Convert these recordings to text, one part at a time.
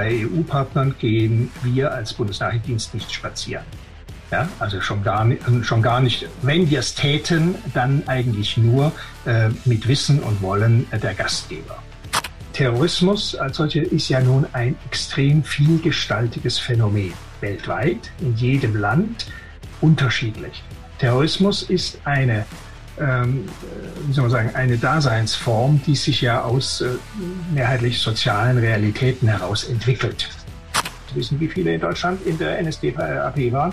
bei EU-Partnern gehen wir als Bundesnachrichtendienst nicht spazieren. Ja, also schon gar, nicht, schon gar nicht, wenn wir es täten, dann eigentlich nur äh, mit Wissen und Wollen der Gastgeber. Terrorismus als solcher ist ja nun ein extrem vielgestaltiges Phänomen. Weltweit, in jedem Land, unterschiedlich. Terrorismus ist eine, ähm, wie soll man sagen, eine Daseinsform, die sich ja aus äh, mehrheitlich sozialen Realitäten heraus entwickelt wissen, wie viele in Deutschland in der NSDAP waren,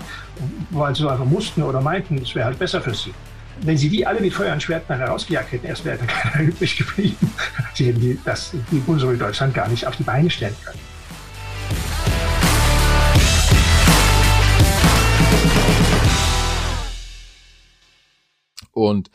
weil sie einfach mussten oder meinten, es wäre halt besser für sie. Wenn sie die alle mit Feuer und Schwert nachher rausgejagt hätten, erst wäre da keiner übrig geblieben. Sie hätten die, das, die Bundesrepublik Deutschland gar nicht auf die Beine stellen können. Und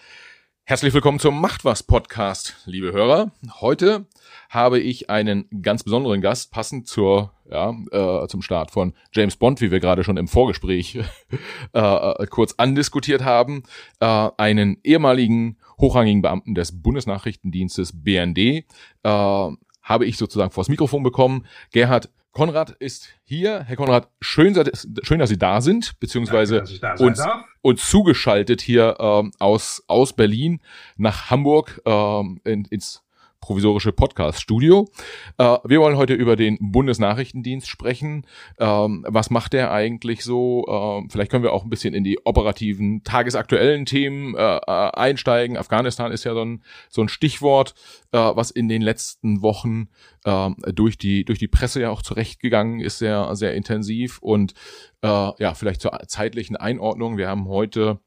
herzlich willkommen zum Macht was Podcast, liebe Hörer. Heute habe ich einen ganz besonderen Gast, passend zur, ja, äh, zum Start von James Bond, wie wir gerade schon im Vorgespräch äh, kurz andiskutiert haben, äh, einen ehemaligen hochrangigen Beamten des Bundesnachrichtendienstes BND, äh, habe ich sozusagen vors Mikrofon bekommen. Gerhard Konrad ist hier. Herr Konrad, schön, schön dass Sie da sind, beziehungsweise Danke, uns, uns zugeschaltet hier ähm, aus, aus Berlin nach Hamburg ähm, in, ins provisorische Podcast-Studio. Äh, wir wollen heute über den Bundesnachrichtendienst sprechen. Ähm, was macht der eigentlich so? Ähm, vielleicht können wir auch ein bisschen in die operativen, tagesaktuellen Themen äh, äh, einsteigen. Afghanistan ist ja so ein, so ein Stichwort, äh, was in den letzten Wochen äh, durch die durch die Presse ja auch zurechtgegangen ist, sehr sehr intensiv und äh, ja vielleicht zur zeitlichen Einordnung. Wir haben heute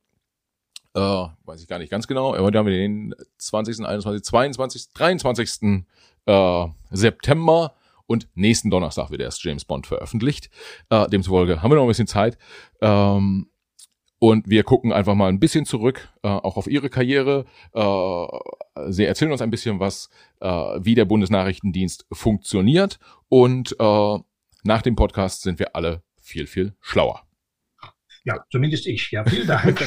äh, weiß ich gar nicht ganz genau, heute haben wir den 20., 21., 22., 23. Äh, September und nächsten Donnerstag wird erst James Bond veröffentlicht. Äh, demzufolge haben wir noch ein bisschen Zeit. Ähm, und wir gucken einfach mal ein bisschen zurück, äh, auch auf Ihre Karriere. Äh, Sie erzählen uns ein bisschen was, äh, wie der Bundesnachrichtendienst funktioniert. Und äh, nach dem Podcast sind wir alle viel, viel schlauer. Ja, zumindest ich. Ja, vielen Dank.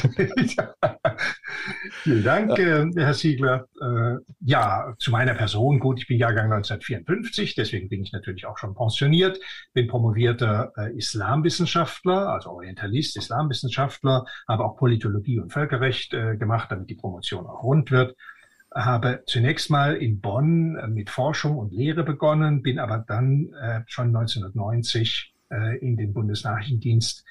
vielen Dank, äh, Herr Siegler. Äh, ja, zu meiner Person. Gut, ich bin Jahrgang 1954, deswegen bin ich natürlich auch schon pensioniert. Bin promovierter äh, Islamwissenschaftler, also Orientalist, Islamwissenschaftler, habe auch Politologie und Völkerrecht äh, gemacht, damit die Promotion auch rund wird habe zunächst mal in Bonn äh, mit Forschung und Lehre begonnen, bin aber dann äh, schon 1990 äh, in den Bundesnachrichtendienst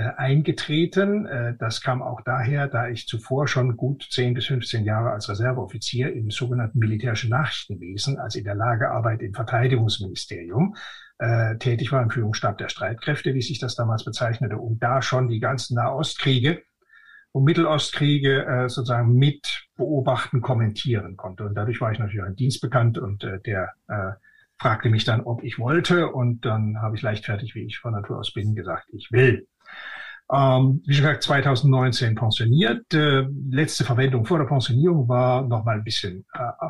eingetreten. Äh, das kam auch daher, da ich zuvor schon gut 10 bis 15 Jahre als Reserveoffizier im sogenannten militärischen Nachrichtenwesen, also in der Lagerarbeit im Verteidigungsministerium, äh, tätig war im Führungsstab der Streitkräfte, wie sich das damals bezeichnete, und da schon die ganzen Nahostkriege und Mittelostkriege äh, sozusagen mit beobachten, kommentieren konnte. Und dadurch war ich natürlich im Dienst bekannt und äh, der äh, fragte mich dann, ob ich wollte. Und dann habe ich leichtfertig, wie ich von Natur aus bin, gesagt, ich will. Ähm, wie gesagt, 2019 pensioniert. Äh, letzte Verwendung vor der Pensionierung war nochmal ein bisschen äh,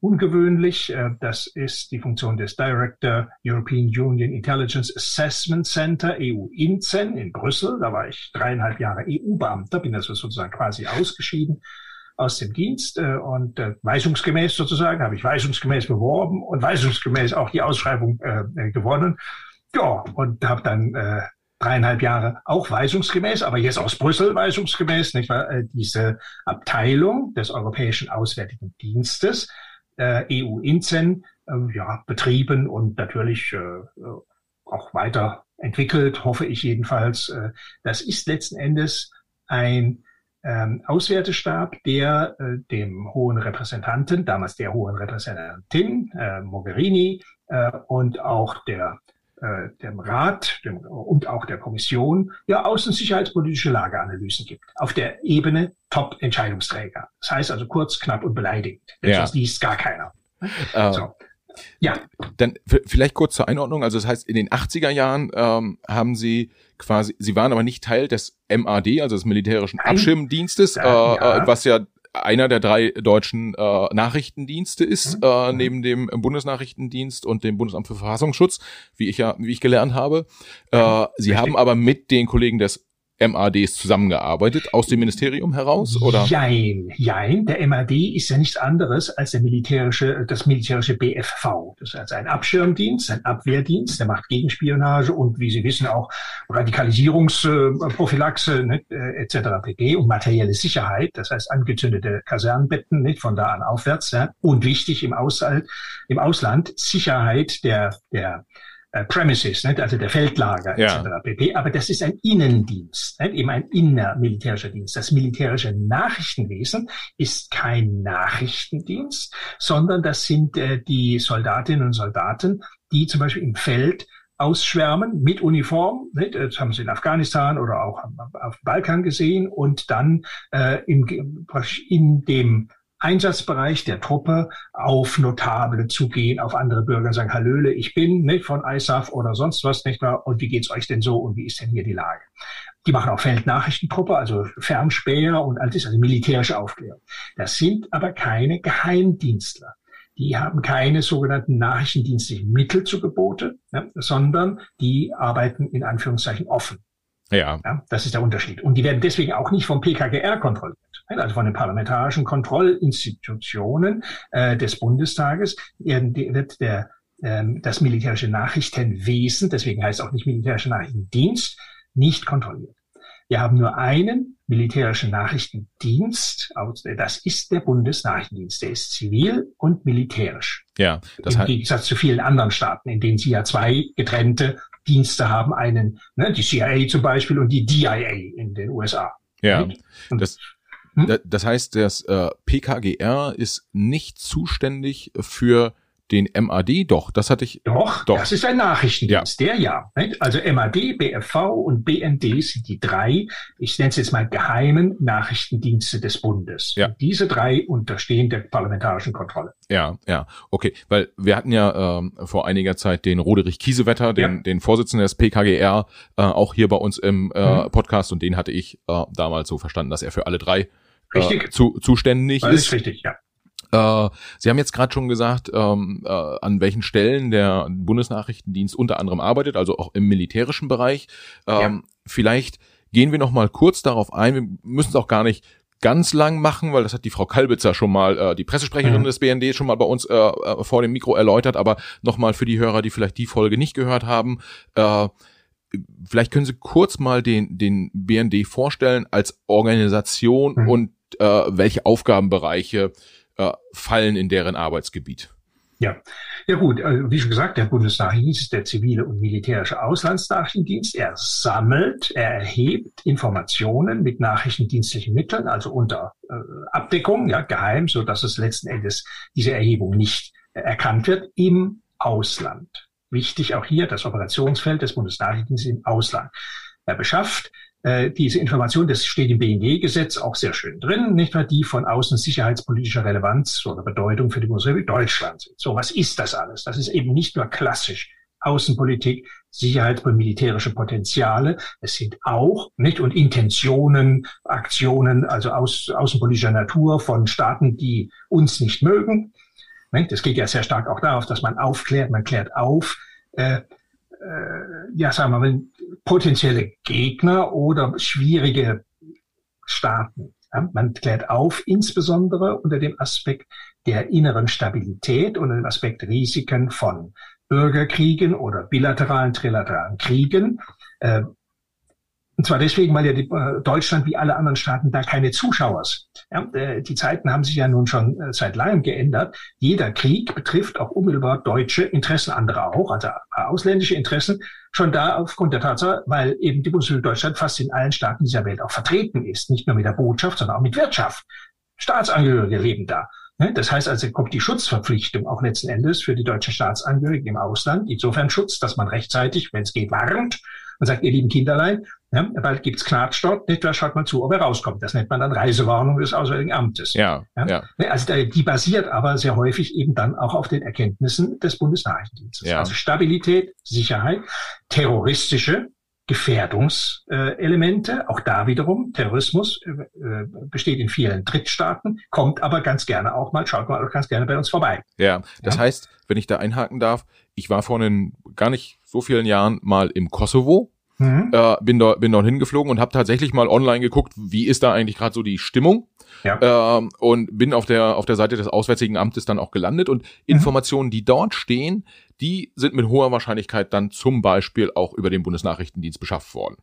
ungewöhnlich. Äh, das ist die Funktion des Director European Union Intelligence Assessment Center, EU-INCEN in Brüssel. Da war ich dreieinhalb Jahre EU-Beamter, bin also sozusagen quasi ausgeschieden aus dem Dienst äh, und äh, weisungsgemäß sozusagen, habe ich weisungsgemäß beworben und weisungsgemäß auch die Ausschreibung äh, gewonnen. Ja, und habe dann äh, dreieinhalb Jahre auch weisungsgemäß, aber jetzt aus Brüssel weisungsgemäß, nicht wahr? Äh, diese Abteilung des Europäischen Auswärtigen Dienstes, äh, EU-INCEN, äh, ja, betrieben und natürlich äh, äh, auch weiter entwickelt, hoffe ich jedenfalls. Das ist letzten Endes ein ähm, Auswärtestab, der äh, dem hohen Repräsentanten, damals der hohen Repräsentantin äh, Mogherini äh, und auch der äh, dem Rat dem, und auch der Kommission ja außen- sicherheitspolitische Lageanalysen gibt. Auf der Ebene Top-Entscheidungsträger. Das heißt also kurz, knapp und beleidigend. Ja. Das liest gar keiner. Uh. So. Ja. Dann vielleicht kurz zur Einordnung. Also das heißt, in den 80er Jahren ähm, haben Sie quasi, Sie waren aber nicht Teil des MAD, also des militärischen Abschirmdienstes, äh, ja. Äh, was ja einer der drei deutschen äh, Nachrichtendienste ist, mhm. äh, neben dem Bundesnachrichtendienst und dem Bundesamt für Verfassungsschutz, wie ich ja, wie ich gelernt habe. Äh, sie haben aber mit den Kollegen des MADs zusammengearbeitet aus dem Ministerium heraus, oder? Jein, jein. Der MAD ist ja nichts anderes als der militärische, das militärische BFV. Das ist also ein Abschirmdienst, ein Abwehrdienst, der macht Gegenspionage und, wie Sie wissen, auch Radikalisierungsprophylaxe ne, äh, etc. pp. und materielle Sicherheit, das heißt angezündete Kasernenbetten, nicht von da an aufwärts. Ja. Und wichtig im, Ausland, im Ausland Sicherheit der, der Premises, nicht? also der Feldlager ja. etc. pp. Aber das ist ein Innendienst, nicht? eben ein innermilitärischer Dienst. Das militärische Nachrichtenwesen ist kein Nachrichtendienst, sondern das sind äh, die Soldatinnen und Soldaten, die zum Beispiel im Feld ausschwärmen mit Uniform. Nicht? Das haben sie in Afghanistan oder auch auf dem Balkan gesehen und dann äh, im, in dem Einsatzbereich der Truppe auf Notable zugehen, auf andere Bürger und sagen, Hallöle, ich bin nicht von ISAF oder sonst was, nicht wahr? Und wie geht's euch denn so und wie ist denn hier die Lage? Die machen auch Feldnachrichtentruppe, also Fernspäher und alles, also militärische Aufklärung. Das sind aber keine Geheimdienstler. Die haben keine sogenannten nachrichtendienstlichen Mittel zu Gebote, ja, sondern die arbeiten in Anführungszeichen offen. Ja. ja. Das ist der Unterschied. Und die werden deswegen auch nicht vom PKGR kontrolliert also von den parlamentarischen Kontrollinstitutionen äh, des Bundestages, wird der, ähm, das militärische Nachrichtenwesen, deswegen heißt auch nicht militärischer Nachrichtendienst, nicht kontrolliert. Wir haben nur einen militärischen Nachrichtendienst, das ist der Bundesnachrichtendienst. Der ist zivil und militärisch. Ja, das Im Gegensatz zu vielen anderen Staaten, in denen sie ja zwei getrennte Dienste haben, einen, ne, die CIA zum Beispiel und die DIA in den USA. Ja, und das, hm? Das heißt, das äh, PKGR ist nicht zuständig für den MAD, doch, das hatte ich. Doch, doch. das ist ein Nachrichtendienst, ja. der ja. Nicht? Also MAD, BFV und BND sind die drei, ich nenne es jetzt mal geheimen Nachrichtendienste des Bundes. Ja. Und diese drei unterstehen der parlamentarischen Kontrolle. Ja, ja, okay, weil wir hatten ja ähm, vor einiger Zeit den Roderich Kiesewetter, den, ja. den Vorsitzenden des PKGR, äh, auch hier bei uns im äh, mhm. Podcast und den hatte ich äh, damals so verstanden, dass er für alle drei Richtig. Zu, zuständig Alles ist. Richtig, ja. Äh, Sie haben jetzt gerade schon gesagt, ähm, äh, an welchen Stellen der Bundesnachrichtendienst unter anderem arbeitet, also auch im militärischen Bereich. Ähm, ja. Vielleicht gehen wir noch mal kurz darauf ein. Wir müssen es auch gar nicht ganz lang machen, weil das hat die Frau Kalbitzer schon mal, äh, die Pressesprecherin mhm. des BND, schon mal bei uns äh, äh, vor dem Mikro erläutert. Aber noch mal für die Hörer, die vielleicht die Folge nicht gehört haben. Äh, vielleicht können Sie kurz mal den, den BND vorstellen als Organisation mhm. und äh, welche Aufgabenbereiche äh, fallen in deren Arbeitsgebiet? Ja, ja gut, also wie schon gesagt, der Bundesnachrichtendienst ist der zivile und militärische Auslandsnachrichtendienst. Er sammelt, er erhebt Informationen mit nachrichtendienstlichen Mitteln, also unter äh, Abdeckung, ja, geheim, so dass es letzten Endes diese Erhebung nicht äh, erkannt wird im Ausland. Wichtig auch hier das Operationsfeld des Bundesnachrichtendienstes im Ausland. Er beschafft äh, diese Information, das steht im BND-Gesetz auch sehr schön drin, nicht wahr, die von außen sicherheitspolitischer Relevanz oder Bedeutung für die Bundesrepublik Deutschland sind. So, was ist das alles? Das ist eben nicht nur klassisch Außenpolitik, Sicherheits- und militärische Potenziale. Es sind auch, nicht, und Intentionen, Aktionen, also aus, außenpolitischer Natur von Staaten, die uns nicht mögen. Das geht ja sehr stark auch darauf, dass man aufklärt, man klärt auf, äh, ja, sagen wir mal, potenzielle Gegner oder schwierige Staaten. Man klärt auf, insbesondere unter dem Aspekt der inneren Stabilität und dem Aspekt Risiken von Bürgerkriegen oder bilateralen, trilateralen Kriegen. Äh, und zwar deswegen, weil ja die, äh, Deutschland wie alle anderen Staaten da keine Zuschauer sind. Ja, äh, die Zeiten haben sich ja nun schon äh, seit langem geändert. Jeder Krieg betrifft auch unmittelbar deutsche Interessen, andere auch, also ausländische Interessen, schon da aufgrund der Tatsache, weil eben die Bundesrepublik Deutschland fast in allen Staaten dieser Welt auch vertreten ist, nicht nur mit der Botschaft, sondern auch mit Wirtschaft. Staatsangehörige leben da. Das heißt also, kommt die Schutzverpflichtung auch letzten Endes für die deutschen Staatsangehörigen im Ausland, insofern Schutz, dass man rechtzeitig, wenn es geht, warnt und sagt, ihr lieben Kinderlein, ja, bald gibt's dort, nicht, da schaut mal zu, ob er rauskommt. Das nennt man dann Reisewarnung des Auswärtigen Amtes. Ja, ja. ja. Also die basiert aber sehr häufig eben dann auch auf den Erkenntnissen des Bundesnachrichtendienstes. Ja. Also Stabilität, Sicherheit, terroristische Gefährdungselemente, auch da wiederum, Terrorismus äh, äh, besteht in vielen Drittstaaten, kommt aber ganz gerne auch mal, schaut mal auch ganz gerne bei uns vorbei. Ja, das ja? heißt, wenn ich da einhaken darf, ich war vor einen gar nicht so vielen Jahren mal im Kosovo Mhm. Äh, bin, dort, bin dort hingeflogen und habe tatsächlich mal online geguckt, wie ist da eigentlich gerade so die Stimmung. Ja. Ähm, und bin auf der, auf der Seite des Auswärtigen Amtes dann auch gelandet und mhm. Informationen, die dort stehen, die sind mit hoher Wahrscheinlichkeit dann zum Beispiel auch über den Bundesnachrichtendienst beschafft worden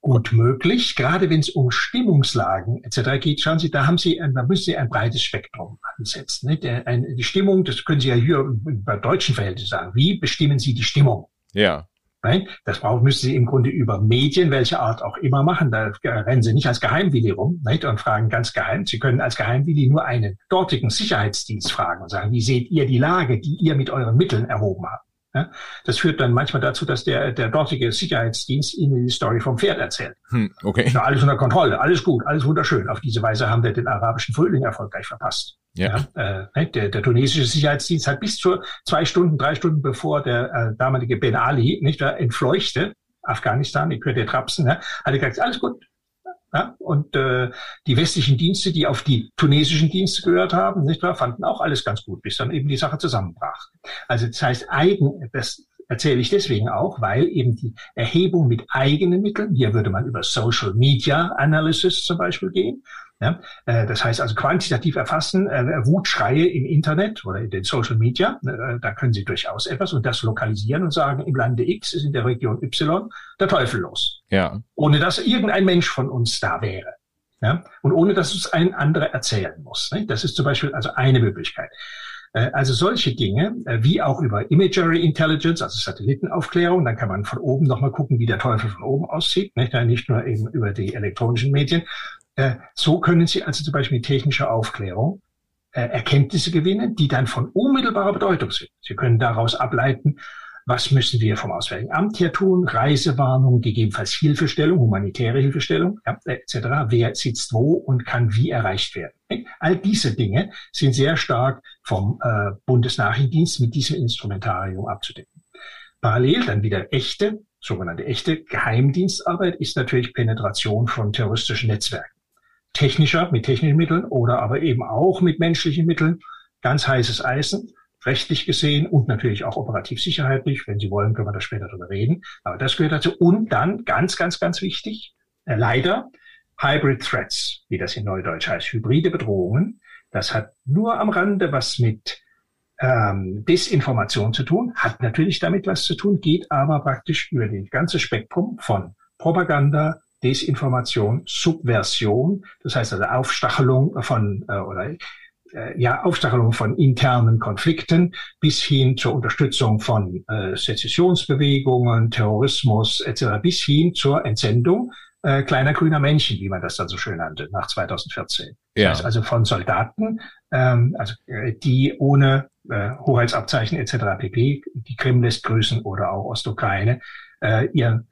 gut möglich. Gerade wenn es um Stimmungslagen etc. geht, schauen Sie, da haben Sie, da müssen Sie ein breites Spektrum ansetzen. Nicht? Die Stimmung, das können Sie ja hier bei deutschen Verhältnissen sagen. Wie bestimmen Sie die Stimmung? Ja. Nein, das brauchen, müssen Sie im Grunde über Medien, welche Art auch immer machen. Da rennen Sie nicht als Geheimwilli rum nicht? und fragen ganz geheim. Sie können als Geheimwilli nur einen dortigen Sicherheitsdienst fragen und sagen, wie seht ihr die Lage, die ihr mit euren Mitteln erhoben habt? Ja, das führt dann manchmal dazu, dass der, der dortige Sicherheitsdienst Ihnen die Story vom Pferd erzählt. Hm, okay. Ja, alles unter Kontrolle, alles gut, alles wunderschön. Auf diese Weise haben wir den arabischen Frühling erfolgreich verpasst. Ja. ja äh, der, der tunesische Sicherheitsdienst hat bis zu zwei Stunden, drei Stunden bevor der äh, damalige Ben Ali nicht entfleuchte, Afghanistan, ich könnte trapsen, ja, hat er gesagt, alles gut, ja, und äh, die westlichen Dienste, die auf die tunesischen Dienste gehört haben, nicht wahr, fanden auch alles ganz gut, bis dann eben die Sache zusammenbrach. Also das heißt, eigen, das erzähle ich deswegen auch, weil eben die Erhebung mit eigenen Mitteln, hier würde man über Social Media Analysis zum Beispiel gehen, ja, äh, das heißt also quantitativ erfassen, äh, Wutschreie im Internet oder in den Social Media, äh, da können Sie durchaus etwas und das lokalisieren und sagen, im Lande X ist in der Region Y der Teufel los. Ja. Ohne dass irgendein Mensch von uns da wäre. Ja, und ohne dass es ein anderer erzählen muss. Ne? Das ist zum Beispiel also eine Möglichkeit. Also solche Dinge, wie auch über Imagery Intelligence, also Satellitenaufklärung, dann kann man von oben nochmal gucken, wie der Teufel von oben aussieht, nicht, nicht nur eben über die elektronischen Medien, so können Sie also zum Beispiel mit technischer Aufklärung äh, Erkenntnisse gewinnen, die dann von unmittelbarer Bedeutung sind. Sie können daraus ableiten, was müssen wir vom Auswärtigen Amt her tun, Reisewarnung, gegebenenfalls Hilfestellung, humanitäre Hilfestellung, ja, etc. Wer sitzt wo und kann wie erreicht werden. All diese Dinge sind sehr stark vom äh, Bundesnachrichtendienst mit diesem Instrumentarium abzudecken. Parallel dann wieder echte, sogenannte echte Geheimdienstarbeit ist natürlich Penetration von terroristischen Netzwerken technischer, mit technischen Mitteln oder aber eben auch mit menschlichen Mitteln. Ganz heißes Eisen, rechtlich gesehen und natürlich auch operativ sicherheitlich. Wenn Sie wollen, können wir da später drüber reden. Aber das gehört dazu. Und dann, ganz, ganz, ganz wichtig, äh, leider, Hybrid Threats, wie das in Neudeutsch heißt, hybride Bedrohungen. Das hat nur am Rande was mit ähm, Desinformation zu tun, hat natürlich damit was zu tun, geht aber praktisch über das ganze Spektrum von Propaganda, Desinformation, Subversion, das heißt also Aufstachelung von äh, oder äh, ja Aufstachelung von internen Konflikten bis hin zur Unterstützung von äh, Sezessionsbewegungen, Terrorismus etc. bis hin zur Entsendung äh, kleiner grüner Männchen, wie man das dann so schön nannte, nach 2014. Ja. Das heißt also von Soldaten, ähm, also äh, die ohne äh, Hoheitsabzeichen etc. pp. die Krim lässt grüßen oder auch Ostukraine äh, ihren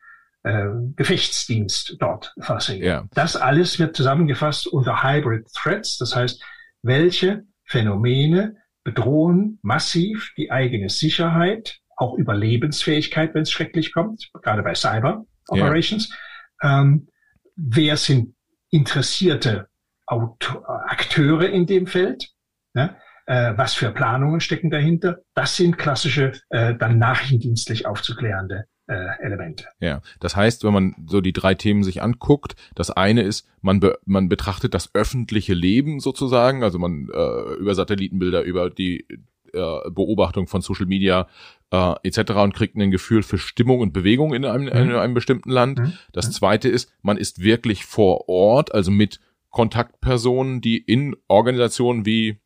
äh, Gefechtsdienst dort versehen. Ja. Das alles wird zusammengefasst unter Hybrid Threats, das heißt, welche Phänomene bedrohen massiv die eigene Sicherheit, auch Überlebensfähigkeit, wenn es schrecklich kommt, gerade bei Cyber Operations. Ja. Ähm, wer sind interessierte Auto Akteure in dem Feld? Äh, was für Planungen stecken dahinter? Das sind klassische, äh, dann nachrichtendienstlich aufzuklärende äh, Elemente. Ja, das heißt, wenn man so die drei Themen sich anguckt, das eine ist, man, be man betrachtet das öffentliche Leben sozusagen, also man äh, über Satellitenbilder, über die äh, Beobachtung von Social Media äh, etc. und kriegt ein Gefühl für Stimmung und Bewegung in einem, mhm. in einem bestimmten Land. Mhm. Das mhm. zweite ist, man ist wirklich vor Ort, also mit Kontaktpersonen, die in Organisationen wie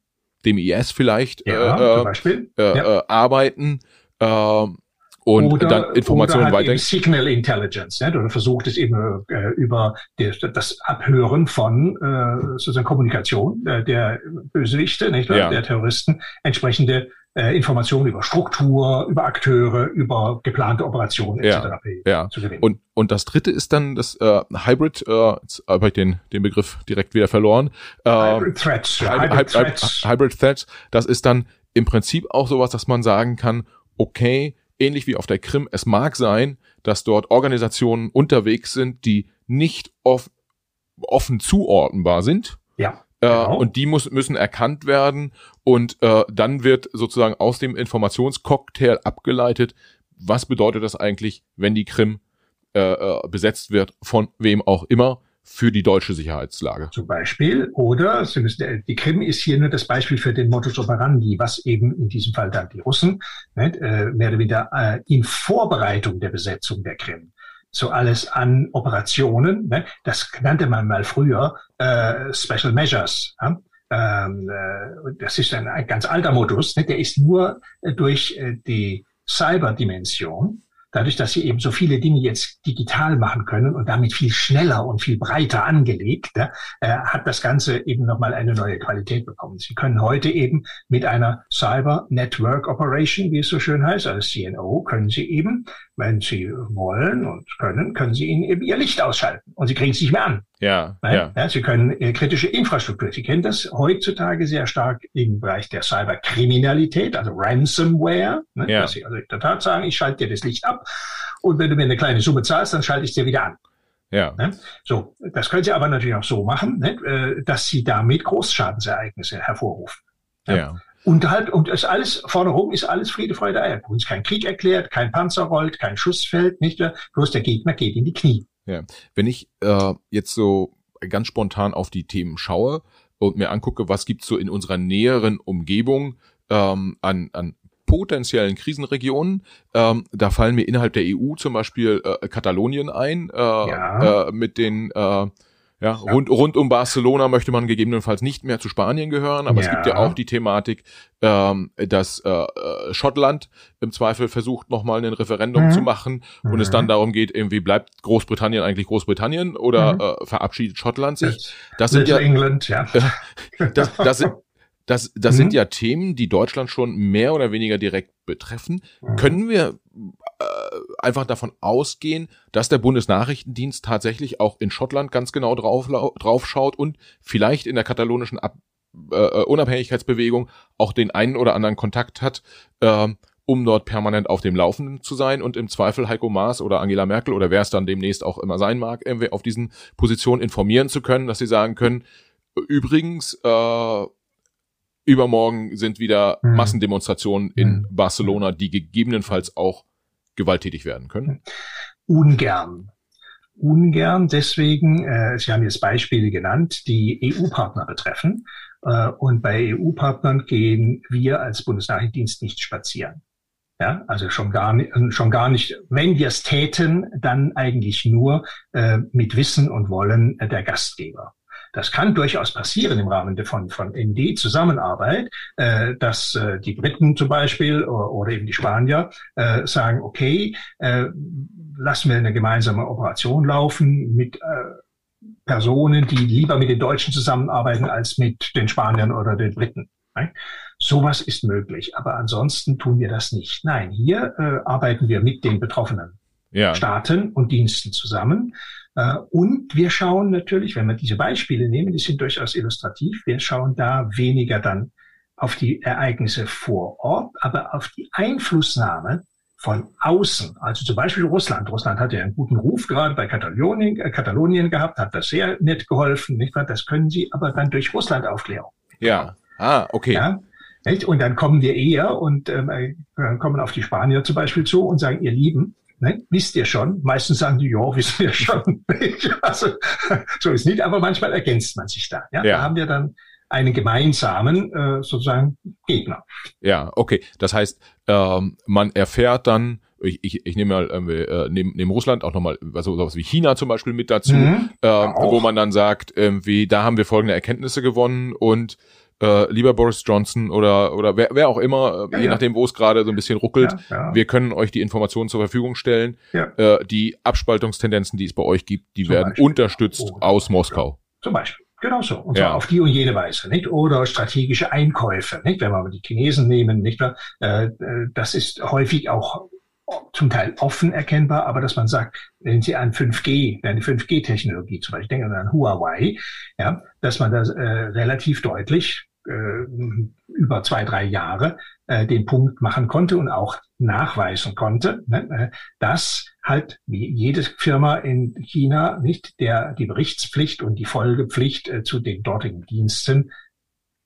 dem IS vielleicht ja, äh, äh, äh, ja. äh, arbeiten. Äh, und oder, dann Informationen oder halt weiter. Signal Intelligence, ne? oder versucht es eben äh, über die, das Abhören von äh, sozusagen Kommunikation äh, der Bösewichte, nicht, ja. der Terroristen, entsprechende äh, Informationen über Struktur, über Akteure, über geplante Operationen etc. Ja, zu gewinnen. Und, und das dritte ist dann das äh, Hybrid, äh, jetzt habe ich den, den Begriff direkt wieder verloren. Äh, Hybrid Threats. Ja, Hybrid, Hybrid, Threats. Hybrid Threats. Das ist dann im Prinzip auch sowas, dass man sagen kann, okay, ähnlich wie auf der Krim, es mag sein, dass dort Organisationen unterwegs sind, die nicht off offen zuordnenbar sind. Ja. Äh, genau. und die muss, müssen erkannt werden und äh, dann wird sozusagen aus dem Informationscocktail abgeleitet, was bedeutet das eigentlich, wenn die Krim äh, äh, besetzt wird, von wem auch immer, für die deutsche Sicherheitslage. Zum Beispiel. Oder Sie müssen, die Krim ist hier nur das Beispiel für den Modus operandi, was eben in diesem Fall dann die Russen nicht, äh, mehr oder weniger äh, in Vorbereitung der Besetzung der Krim so alles an Operationen, ne, das nannte man mal früher äh, Special Measures. Ja? Ähm, äh, das ist ein, ein ganz alter Modus, ne, der ist nur äh, durch äh, die Cyberdimension dadurch, dass sie eben so viele Dinge jetzt digital machen können und damit viel schneller und viel breiter angelegt, äh, hat das Ganze eben nochmal eine neue Qualität bekommen. Sie können heute eben mit einer Cyber Network Operation, wie es so schön heißt, also CNO, können Sie eben, wenn Sie wollen und können, können Sie Ihnen eben Ihr Licht ausschalten und Sie kriegen es nicht mehr an. Ja, ja. ja. Sie können äh, kritische Infrastruktur. Sie kennen das heutzutage sehr stark im Bereich der Cyberkriminalität, also Ransomware. Ne? Ja. Dass Sie also in der Tat sagen, ich schalte dir das Licht ab und wenn du mir eine kleine Summe zahlst, dann schalte ich es dir wieder an. Ja. Ne? So, das können Sie aber natürlich auch so machen, ne? Äh, dass Sie damit Großschadensereignisse hervorrufen. Ja. Und halt, und das alles, vorne rum ist alles Friede, Freude, Eier. Uns kein Krieg erklärt, kein Panzer rollt, kein Schuss fällt, nicht mehr. Bloß der Gegner geht in die Knie. Ja. Wenn ich äh, jetzt so ganz spontan auf die Themen schaue und mir angucke, was gibt's so in unserer näheren Umgebung ähm, an, an potenziellen Krisenregionen. Ähm, da fallen mir innerhalb der EU zum Beispiel äh, Katalonien ein, äh, ja. äh, mit den äh, ja, rund, rund um Barcelona möchte man gegebenenfalls nicht mehr zu Spanien gehören, aber ja. es gibt ja auch die Thematik, ähm, dass äh, äh, Schottland im Zweifel versucht, nochmal ein Referendum mhm. zu machen und mhm. es dann darum geht, irgendwie bleibt Großbritannien eigentlich Großbritannien oder mhm. äh, verabschiedet Schottland sich. Das sind ja, England, ja. das, das, sind, das, das mhm. sind ja Themen, die Deutschland schon mehr oder weniger direkt betreffen. Mhm. Können wir äh, einfach davon ausgehen, dass der Bundesnachrichtendienst tatsächlich auch in Schottland ganz genau drauf, drauf schaut und vielleicht in der katalonischen Ab äh, äh, Unabhängigkeitsbewegung auch den einen oder anderen Kontakt hat, äh, um dort permanent auf dem Laufenden zu sein und im Zweifel Heiko Maas oder Angela Merkel oder wer es dann demnächst auch immer sein mag, irgendwie auf diesen Positionen informieren zu können, dass sie sagen können, übrigens, äh, Übermorgen sind wieder mhm. Massendemonstrationen in mhm. Barcelona, die gegebenenfalls auch gewalttätig werden können? Ungern. Ungern deswegen, äh, Sie haben jetzt Beispiele genannt, die EU-Partner betreffen. Äh, und bei EU-Partnern gehen wir als Bundesnachrichtendienst nicht spazieren. Ja, also schon gar nicht, schon gar nicht, wenn wir es täten, dann eigentlich nur äh, mit Wissen und Wollen der Gastgeber. Das kann durchaus passieren im Rahmen von, von ND-Zusammenarbeit, äh, dass äh, die Briten zum Beispiel oder, oder eben die Spanier äh, sagen, okay, äh, lassen wir eine gemeinsame Operation laufen mit äh, Personen, die lieber mit den Deutschen zusammenarbeiten als mit den Spaniern oder den Briten. Right? Sowas ist möglich, aber ansonsten tun wir das nicht. Nein, hier äh, arbeiten wir mit den betroffenen ja. Staaten und Diensten zusammen. Äh, und wir schauen natürlich, wenn wir diese Beispiele nehmen, die sind durchaus illustrativ, wir schauen da weniger dann auf die Ereignisse vor Ort, aber auf die Einflussnahme von außen. Also zum Beispiel Russland. Russland hat ja einen guten Ruf gerade bei Katalonien, äh, Katalonien gehabt, hat das sehr nett geholfen, nicht wahr? Das können sie aber dann durch Russland Aufklärung. Ja. Ah, okay. Ja? Nicht? Und dann kommen wir eher und ähm, äh, kommen auf die Spanier zum Beispiel zu und sagen, ihr Lieben, Ne? Wisst ihr schon? Meistens sagen die, ja, wissen wir schon. also, so ist nicht, aber manchmal ergänzt man sich da. Ja? ja. Da haben wir dann einen gemeinsamen äh, sozusagen Gegner. Ja, okay. Das heißt, ähm, man erfährt dann, ich, ich, ich nehme mal äh, neben, neben Russland auch nochmal also sowas wie China zum Beispiel mit dazu, mhm, äh, wo man dann sagt, irgendwie, da haben wir folgende Erkenntnisse gewonnen und äh, lieber Boris Johnson oder oder wer, wer auch immer, äh, ja, je ja. nachdem, wo es gerade so ein bisschen ruckelt, ja, wir können euch die Informationen zur Verfügung stellen. Äh, die Abspaltungstendenzen, die es bei euch gibt, die Zum werden Beispiel. unterstützt oh, aus Moskau. Zum Beispiel. Genau so. Und zwar auf die und jede Weise, nicht? Oder strategische Einkäufe, nicht? Wenn wir die Chinesen nehmen, nicht wahr? Äh, äh, das ist häufig auch zum Teil offen erkennbar, aber dass man sagt, wenn Sie an 5G, eine 5G-Technologie zum Beispiel, denken an Huawei, ja, dass man das äh, relativ deutlich über zwei, drei Jahre äh, den Punkt machen konnte und auch nachweisen konnte, ne, äh, dass halt wie jede Firma in China nicht der die Berichtspflicht und die Folgepflicht äh, zu den dortigen Diensten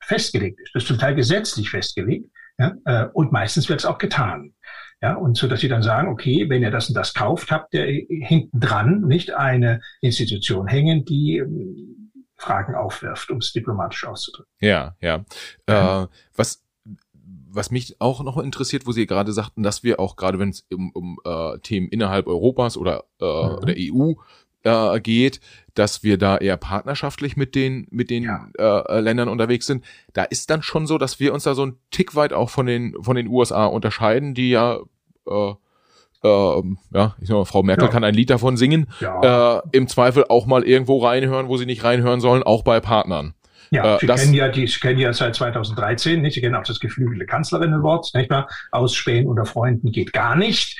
festgelegt ist. Das ist zum Teil gesetzlich festgelegt ja, äh, und meistens wird es auch getan. Ja, und so, dass sie dann sagen, okay, wenn ihr das und das kauft, habt ihr hinten dran nicht eine Institution hängen, die Fragen aufwirft, um es diplomatisch auszudrücken. Ja, ja. ja. Äh, was was mich auch noch interessiert, wo Sie gerade sagten, dass wir auch gerade, wenn es um, um äh, Themen innerhalb Europas oder äh, mhm. der EU äh, geht, dass wir da eher partnerschaftlich mit den mit den ja. äh, Ländern unterwegs sind. Da ist dann schon so, dass wir uns da so ein Tick weit auch von den von den USA unterscheiden, die ja äh, äh, ja, ich sag mal, Frau Merkel ja. kann ein Lied davon singen, ja. äh, im Zweifel auch mal irgendwo reinhören, wo sie nicht reinhören sollen, auch bei Partnern. Ja, äh, Sie, kennen ja die, Sie kennen ja seit 2013, nicht? Sie kennen auch das geflügelte Kanzlerinnenwort, nicht wahr? Ausspähen unter Freunden geht gar nicht.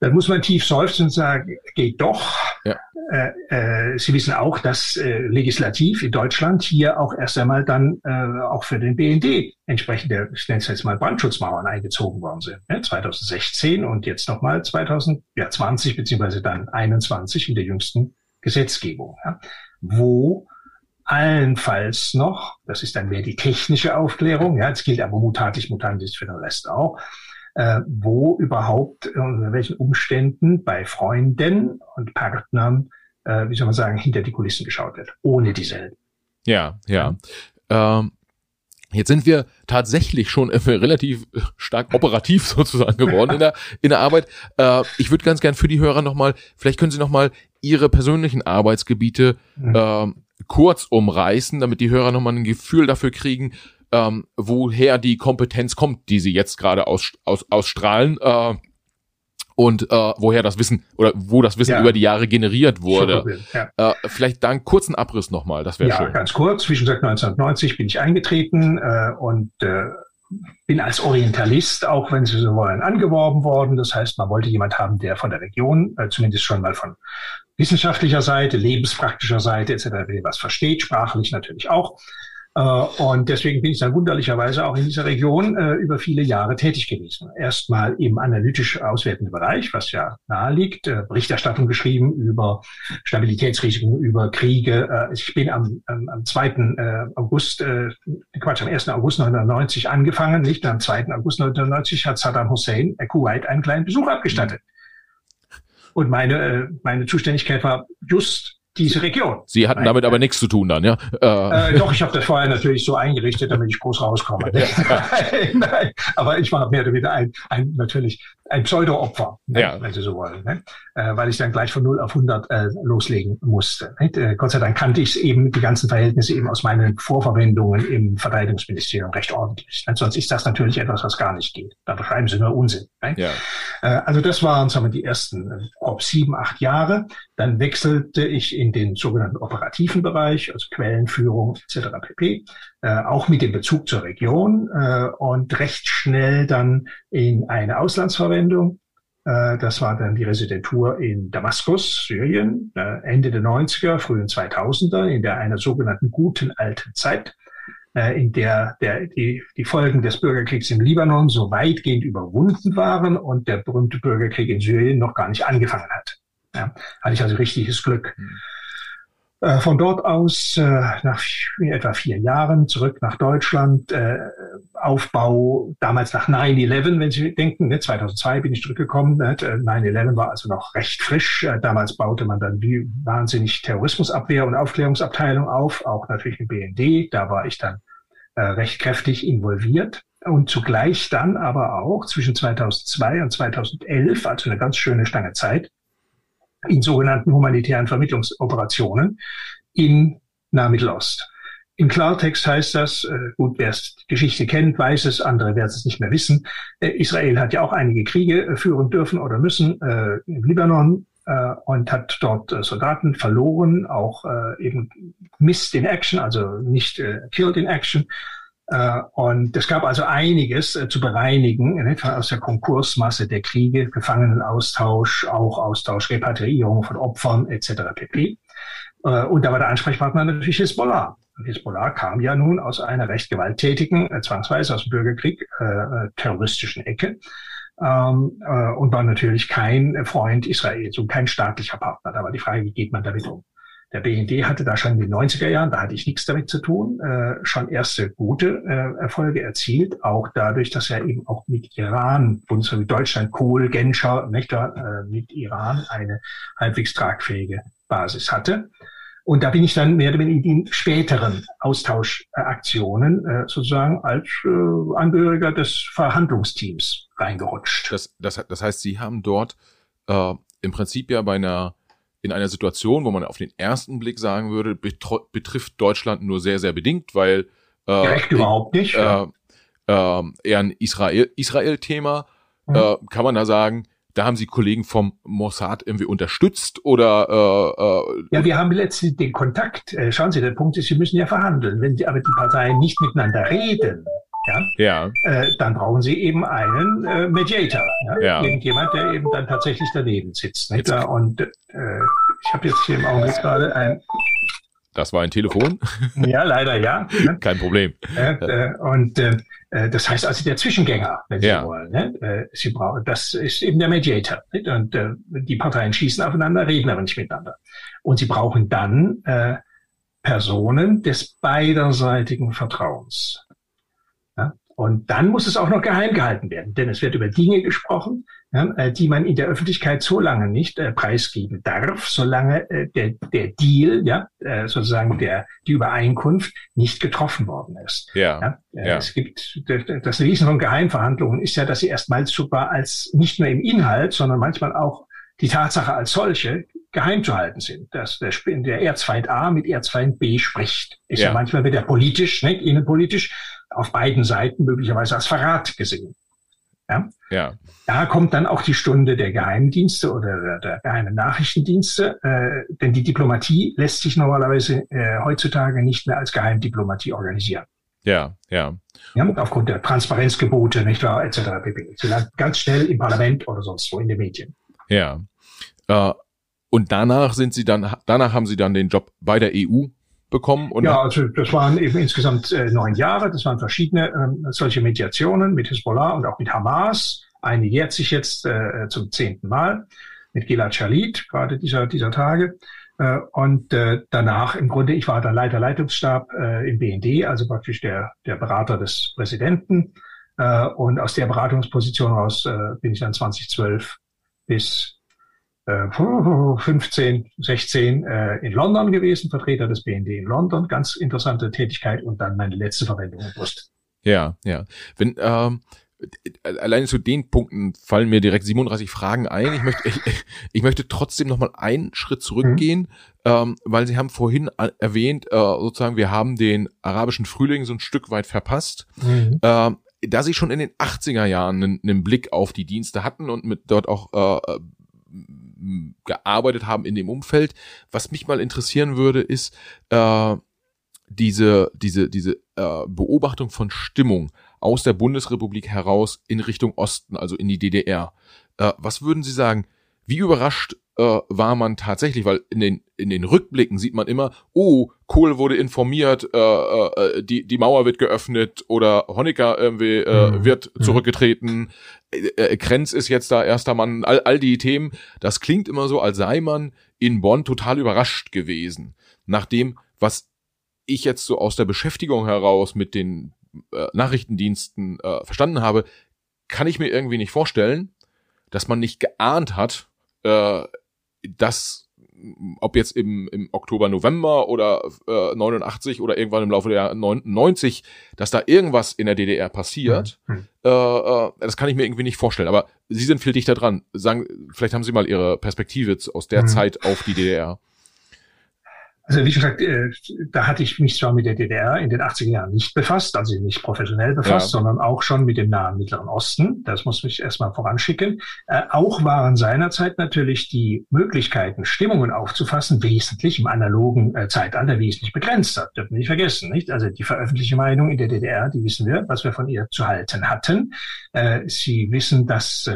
Dann muss man tief seufzen und sagen, geht doch. Ja. Äh, äh, Sie wissen auch, dass äh, legislativ in Deutschland hier auch erst einmal dann äh, auch für den BND entsprechende, ich nenne es jetzt mal Brandschutzmauern eingezogen worden sind. Ne? 2016 und jetzt nochmal 2020 beziehungsweise dann 21 in der jüngsten Gesetzgebung, ja? wo allenfalls noch, das ist dann mehr die technische Aufklärung, ja, es gilt aber mutatis mutandis für den Rest auch, äh, wo überhaupt, unter welchen Umständen bei Freunden und Partnern, äh, wie soll man sagen, hinter die Kulissen geschaut wird, ohne dieselben. Ja, ja. Ähm, jetzt sind wir tatsächlich schon äh, relativ stark operativ sozusagen geworden in der, in der Arbeit. Äh, ich würde ganz gern für die Hörer nochmal, vielleicht können Sie nochmal Ihre persönlichen Arbeitsgebiete mhm. äh, kurz umreißen, damit die Hörer nochmal ein Gefühl dafür kriegen, ähm, woher die Kompetenz kommt, die sie jetzt gerade aus, aus, ausstrahlen. Äh, und äh, woher das Wissen oder wo das Wissen ja. über die Jahre generiert wurde. Ja. Äh, vielleicht da einen kurzen Abriss nochmal, das wäre ja, schön. Ja, ganz kurz. Zwischen 1990 bin ich eingetreten äh, und äh, bin als Orientalist, auch wenn Sie so wollen, angeworben worden. Das heißt, man wollte jemand haben, der von der Region, äh, zumindest schon mal von wissenschaftlicher Seite, lebenspraktischer Seite etc. was versteht, sprachlich natürlich auch. Äh, und deswegen bin ich dann wunderlicherweise auch in dieser Region äh, über viele Jahre tätig gewesen. Erstmal im analytisch auswertenden Bereich, was ja nahe liegt, äh, Berichterstattung geschrieben über Stabilitätsrisiken, über Kriege. Äh, ich bin am, am, am 2. Äh, August, Quatsch, am 1. August 1990 angefangen, nicht? Am 2. August 1990 hat Saddam Hussein Kuwait einen kleinen Besuch abgestattet. Und meine, meine Zuständigkeit war just diese Region. Sie hatten Nein, damit aber nichts zu tun dann, ja? Äh, äh, doch, ich habe das vorher natürlich so eingerichtet, damit ich groß rauskomme. Nein, nein, aber ich war mehr oder weniger ein, ein natürlich ein Pseudo-Opfer, ne, ja. wenn Sie so wollen, ne? äh, weil ich dann gleich von 0 auf 100 äh, loslegen musste. Äh, Gott sei Dank kannte ich eben die ganzen Verhältnisse eben aus meinen Vorverwendungen im Verteidigungsministerium recht ordentlich. Ne? Sonst ist das natürlich etwas, was gar nicht geht. Da beschreiben Sie nur Unsinn. Ne? Ja. Äh, also das waren sagen wir, die ersten äh, grob sieben, acht Jahre. Dann wechselte ich in den sogenannten operativen Bereich, also Quellenführung etc. pp äh, auch mit dem Bezug zur Region äh, und recht schnell dann in eine Auslandsverwendung. Äh, das war dann die Residentur in Damaskus, Syrien, äh, Ende der 90er, frühen 2000er, in der einer sogenannten guten alten Zeit, äh, in der, der die, die Folgen des Bürgerkriegs im Libanon so weitgehend überwunden waren und der berühmte Bürgerkrieg in Syrien noch gar nicht angefangen hat. Ja, hatte ich also richtiges Glück. Mhm. Äh, von dort aus äh, nach etwa vier Jahren zurück nach Deutschland, äh, Aufbau damals nach 9-11, wenn Sie denken, ne, 2002 bin ich zurückgekommen, ne, 9-11 war also noch recht frisch, damals baute man dann wie wahnsinnig Terrorismusabwehr und Aufklärungsabteilung auf, auch natürlich im BND, da war ich dann recht kräftig involviert. Und zugleich dann aber auch zwischen 2002 und 2011, also eine ganz schöne Stange Zeit, in sogenannten humanitären Vermittlungsoperationen in Nahmittelost. Im Klartext heißt das, äh, gut, wer es Geschichte kennt, weiß es, andere werden es nicht mehr wissen. Äh, Israel hat ja auch einige Kriege äh, führen dürfen oder müssen äh, im Libanon äh, und hat dort äh, Soldaten verloren, auch eben missed in action, also nicht killed in action. Äh, und es gab also einiges äh, zu bereinigen, in etwa aus der Konkursmasse der Kriege, Gefangenenaustausch, auch Austausch, Repatriierung von Opfern etc. pp. Äh, und da war der Ansprechpartner natürlich Hezbollah. Hezbollah kam ja nun aus einer recht gewalttätigen, zwangsweise aus dem Bürgerkrieg, äh, terroristischen Ecke ähm, äh, und war natürlich kein Freund Israels und kein staatlicher Partner. Da war die Frage, wie geht man damit um? Der BND hatte da schon in den 90er Jahren, da hatte ich nichts damit zu tun, äh, schon erste gute äh, Erfolge erzielt, auch dadurch, dass er eben auch mit Iran, Bundesrepublik Deutschland, Kohl, Genscher, nicht, äh, mit Iran eine halbwegs tragfähige Basis hatte. Und da bin ich dann mehr oder weniger in den späteren Austauschaktionen äh, sozusagen als äh, Angehöriger des Verhandlungsteams reingerutscht. Das, das, das heißt, Sie haben dort äh, im Prinzip ja bei einer in einer Situation, wo man auf den ersten Blick sagen würde, betrifft Deutschland nur sehr, sehr bedingt, weil äh, Direkt überhaupt nicht. Äh, äh, eher ein Israel-Thema, Israel mhm. äh, kann man da sagen, da haben Sie Kollegen vom Mossad irgendwie unterstützt oder äh, äh, Ja, wir haben letztlich den Kontakt. Äh, schauen Sie, der Punkt ist, Sie müssen ja verhandeln. Wenn die, aber die Parteien nicht miteinander reden, ja, ja. Äh, dann brauchen Sie eben einen äh, Mediator, ja? ja. irgendjemand, der eben dann tatsächlich daneben sitzt. Nicht? Jetzt. Und äh, ich habe jetzt hier im Augenblick gerade ein das war ein Telefon? Ja, leider ja. Kein Problem. Äh, und äh, äh, das heißt also der Zwischengänger, wenn Sie ja. wollen. Ne? Äh, Sie brauchen, das ist eben der Mediator. Nicht? Und äh, die Parteien schießen aufeinander, reden aber nicht miteinander. Und Sie brauchen dann äh, Personen des beiderseitigen Vertrauens. Ja? Und dann muss es auch noch geheim gehalten werden, denn es wird über Dinge gesprochen, ja, äh, die man in der Öffentlichkeit so lange nicht äh, preisgeben darf, solange äh, der, der Deal, ja, äh, sozusagen der, die Übereinkunft nicht getroffen worden ist. Ja, ja, äh, ja. Es gibt, das Wesen von Geheimverhandlungen ist ja, dass sie erstmals sogar als nicht nur im Inhalt, sondern manchmal auch die Tatsache als solche geheim zu halten sind. Dass der, der Erzfeind A mit Erzfeind B spricht. Ist ja, ja manchmal wird er politisch, ne, innenpolitisch, auf beiden Seiten möglicherweise als Verrat gesehen. Ja? ja. Da kommt dann auch die Stunde der Geheimdienste oder der, der geheimen Nachrichtendienste, äh, denn die Diplomatie lässt sich normalerweise äh, heutzutage nicht mehr als Geheimdiplomatie organisieren. Ja, ja. ja aufgrund der Transparenzgebote, nicht wahr, etc. pp. Sie ganz schnell im Parlament oder sonst wo in den Medien. Ja. Äh, und danach sind Sie dann, danach haben Sie dann den Job bei der EU bekommen? Und ja, also das waren eben insgesamt äh, neun Jahre. Das waren verschiedene äh, solche Mediationen mit Hezbollah und auch mit Hamas. Eine jährt sich jetzt äh, zum zehnten Mal mit Gilad Shalit, gerade dieser, dieser Tage. Äh, und äh, danach im Grunde, ich war der Leiter Leitungsstab äh, im BND, also praktisch der, der Berater des Präsidenten. Äh, und aus der Beratungsposition raus äh, bin ich dann 2012 bis 15, äh, 16 äh, in London gewesen, Vertreter des BND in London, ganz interessante Tätigkeit und dann meine letzte Verwendung in Brust. Ja, ja. Wenn ähm, alleine zu den Punkten fallen mir direkt 37 Fragen ein. Ich möchte, ich, ich möchte trotzdem noch mal einen Schritt zurückgehen, mhm. ähm, weil Sie haben vorhin erwähnt, äh, sozusagen, wir haben den arabischen Frühling so ein Stück weit verpasst. Mhm. Ähm, da Sie schon in den 80er Jahren einen, einen Blick auf die Dienste hatten und mit dort auch äh, gearbeitet haben in dem Umfeld. Was mich mal interessieren würde, ist äh, diese, diese, diese äh, Beobachtung von Stimmung aus der Bundesrepublik heraus in Richtung Osten, also in die DDR. Äh, was würden Sie sagen? Wie überrascht äh, war man tatsächlich, weil in den, in den Rückblicken sieht man immer, oh, Kohl wurde informiert, äh, äh, die, die Mauer wird geöffnet oder Honecker irgendwie äh, mhm. wird mhm. zurückgetreten, äh, äh, Krenz ist jetzt da erster Mann, all, all die Themen. Das klingt immer so, als sei man in Bonn total überrascht gewesen. Nach dem, was ich jetzt so aus der Beschäftigung heraus mit den äh, Nachrichtendiensten äh, verstanden habe, kann ich mir irgendwie nicht vorstellen, dass man nicht geahnt hat, äh, dass ob jetzt im, im Oktober, November oder äh, 89 oder irgendwann im Laufe der 90, dass da irgendwas in der DDR passiert, mhm. äh, äh, das kann ich mir irgendwie nicht vorstellen. Aber Sie sind viel dichter dran. Sagen, vielleicht haben Sie mal Ihre Perspektive aus der mhm. Zeit auf die DDR. Also wie gesagt, äh, da hatte ich mich zwar mit der DDR in den 80er Jahren nicht befasst, also nicht professionell befasst, ja. sondern auch schon mit dem nahen Mittleren Osten. Das muss mich erstmal voranschicken. Äh, auch waren seinerzeit natürlich die Möglichkeiten, Stimmungen aufzufassen, wesentlich im analogen äh, Zeitalter wesentlich begrenzt. Das dürfen wir nicht vergessen. Nicht? Also die veröffentlichte Meinung in der DDR, die wissen wir, was wir von ihr zu halten hatten. Äh, Sie wissen, dass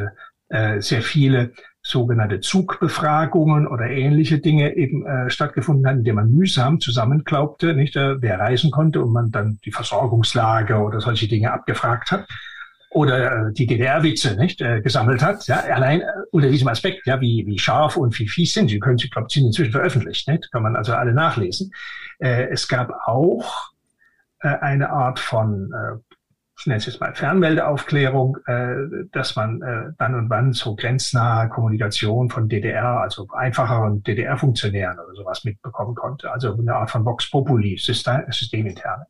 sehr viele sogenannte Zugbefragungen oder ähnliche Dinge eben äh, stattgefunden haben, indem man mühsam zusammenklaubte, nicht, äh, wer reisen konnte und man dann die Versorgungslage oder solche Dinge abgefragt hat. oder äh, die DDR-Witze nicht äh, gesammelt hat. Ja, allein äh, unter diesem Aspekt, ja, wie wie scharf und wie fies sind sie, können sie, glaube sind inzwischen veröffentlicht. Nicht? Kann man also alle nachlesen. Äh, es gab auch äh, eine Art von äh, ich nenne es jetzt mal Fernmeldeaufklärung, äh, dass man äh, dann und wann so grenznahe Kommunikation von DDR, also einfacheren DDR-Funktionären oder sowas mitbekommen konnte. Also eine Art von Vox Populi, System, systeminterne.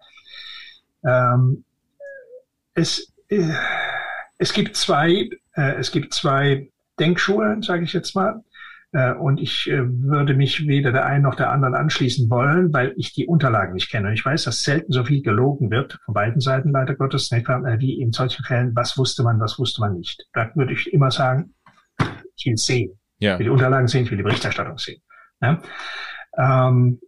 Ähm, es, äh, es gibt zwei, äh, es gibt zwei Denkschulen, sage ich jetzt mal. Äh, und ich äh, würde mich weder der einen noch der anderen anschließen wollen, weil ich die Unterlagen nicht kenne. Und ich weiß, dass selten so viel gelogen wird, von beiden Seiten leider Gottes, äh, wie in solchen Fällen, was wusste man, was wusste man nicht. Da würde ich immer sagen, ich will sehen. Ja. Ich will die Unterlagen sehen, ich will die Berichterstattung sehen. Ja? Ähm,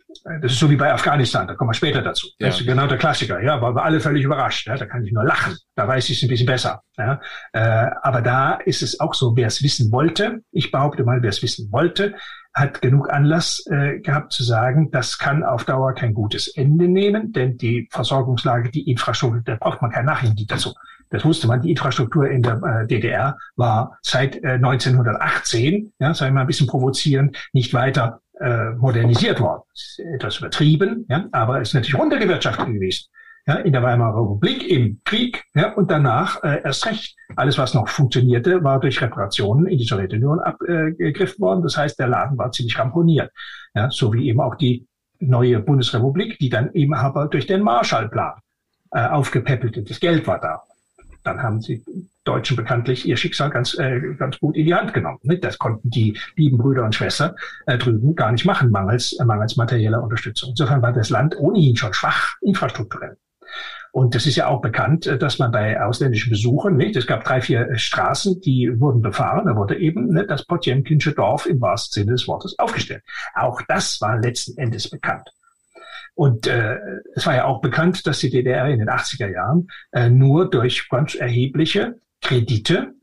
das ist so wie bei Afghanistan, da kommen wir später dazu. Ja. Das ist genau der Klassiker. Ja, waren wir alle völlig überrascht. Ja, da kann ich nur lachen. Da weiß ich es ein bisschen besser. Ja, äh, aber da ist es auch so, wer es wissen wollte, ich behaupte mal, wer es wissen wollte, hat genug Anlass äh, gehabt zu sagen, das kann auf Dauer kein gutes Ende nehmen, denn die Versorgungslage, die Infrastruktur, da braucht man kein Nachhinein dazu. Das wusste man. Die Infrastruktur in der äh, DDR war seit äh, 1918, ja, sagen wir mal ein bisschen provozierend, nicht weiter äh, modernisiert worden. etwas übertrieben, ja, aber es ist natürlich runtergewirtschaftet gewesen. Ja, in der Weimarer Republik, im Krieg ja, und danach äh, erst recht. Alles, was noch funktionierte, war durch Reparationen in die Sowjetunion abgegriffen worden. Das heißt, der Laden war ziemlich ramponiert. Ja, so wie eben auch die neue Bundesrepublik, die dann eben aber durch den Marshallplan äh, aufgepeppelte. Das Geld war da dann haben sie Deutschen bekanntlich ihr Schicksal ganz, äh, ganz gut in die Hand genommen. Das konnten die lieben Brüder und Schwestern äh, drüben gar nicht machen, mangels, äh, mangels materieller Unterstützung. Insofern war das Land ohnehin schon schwach infrastrukturell. Und das ist ja auch bekannt, äh, dass man bei ausländischen Besuchern, nicht, es gab drei, vier äh, Straßen, die wurden befahren, da wurde eben ne, das Potjemkinsche Dorf im wahrsten Sinne des Wortes aufgestellt. Auch das war letzten Endes bekannt. Und äh, es war ja auch bekannt, dass die DDR in den 80er Jahren äh, nur durch ganz erhebliche Kredite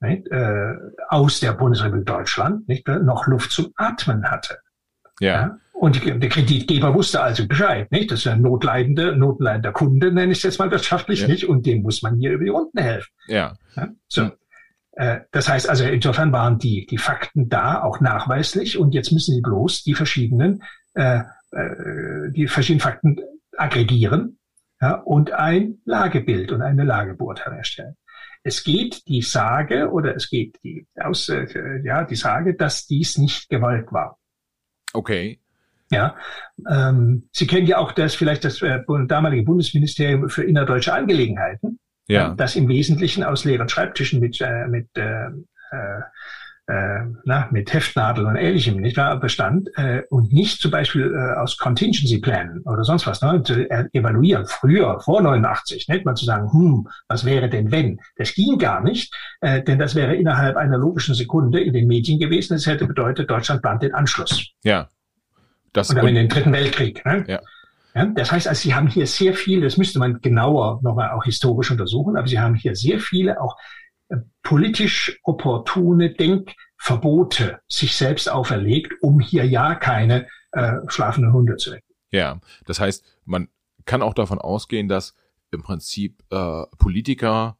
nicht, äh, aus der Bundesrepublik Deutschland nicht, noch Luft zum Atmen hatte. Ja. ja? Und die, der Kreditgeber wusste also Bescheid, nicht? Das ist ein notleidender, notleidender Kunde, nenne ich es jetzt mal wirtschaftlich, ja. nicht? Und dem muss man hier über die Runden helfen. Ja. ja? So. Ja. Äh, das heißt also, insofern waren die, die Fakten da, auch nachweislich. Und jetzt müssen sie bloß die verschiedenen äh, äh, die verschiedenen Fakten aggregieren ja, und ein Lagebild und eine Lagebeurteilung erstellen. Es geht die Sage oder es geht die aus, äh, ja die Sage, dass dies nicht gewollt war. Okay. Ja, ähm, Sie kennen ja auch das vielleicht das äh, damalige Bundesministerium für innerdeutsche Angelegenheiten, ja. das im Wesentlichen aus leeren Schreibtischen mit äh, mit äh, äh, na, mit Heftnadeln und ähnlichem nicht wahr, bestand äh, und nicht zum Beispiel äh, aus Contingency Plänen oder sonst was ne, zu evaluieren, früher, vor 89, nicht mal zu sagen, hm, was wäre denn wenn? Das ging gar nicht, äh, denn das wäre innerhalb einer logischen Sekunde in den Medien gewesen. Das hätte bedeutet, Deutschland plant den Anschluss. Ja. Das und dann in den Dritten Weltkrieg. Ne? Ja. Ja, das heißt, also Sie haben hier sehr viel, das müsste man genauer nochmal auch historisch untersuchen, aber Sie haben hier sehr viele auch politisch opportune Denkverbote sich selbst auferlegt, um hier ja keine äh, schlafenden Hunde zu wecken. Ja, das heißt, man kann auch davon ausgehen, dass im Prinzip äh, Politiker,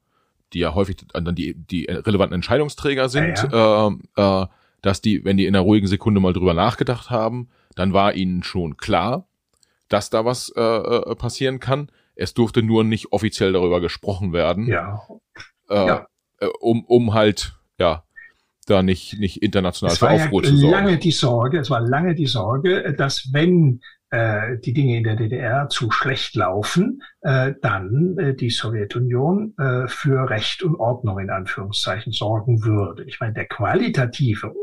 die ja häufig dann die, die relevanten Entscheidungsträger sind, ja, ja. Äh, äh, dass die, wenn die in einer ruhigen Sekunde mal drüber nachgedacht haben, dann war ihnen schon klar, dass da was äh, äh passieren kann. Es durfte nur nicht offiziell darüber gesprochen werden. Ja. Äh, ja äh, um, um halt, ja, da nicht, nicht international für Aufruhr ja zu sorgen. lange die Sorge, es war lange die Sorge, dass wenn äh, die Dinge in der DDR zu schlecht laufen, äh, dann äh, die Sowjetunion äh, für Recht und Ordnung in Anführungszeichen sorgen würde. Ich meine, der qualitative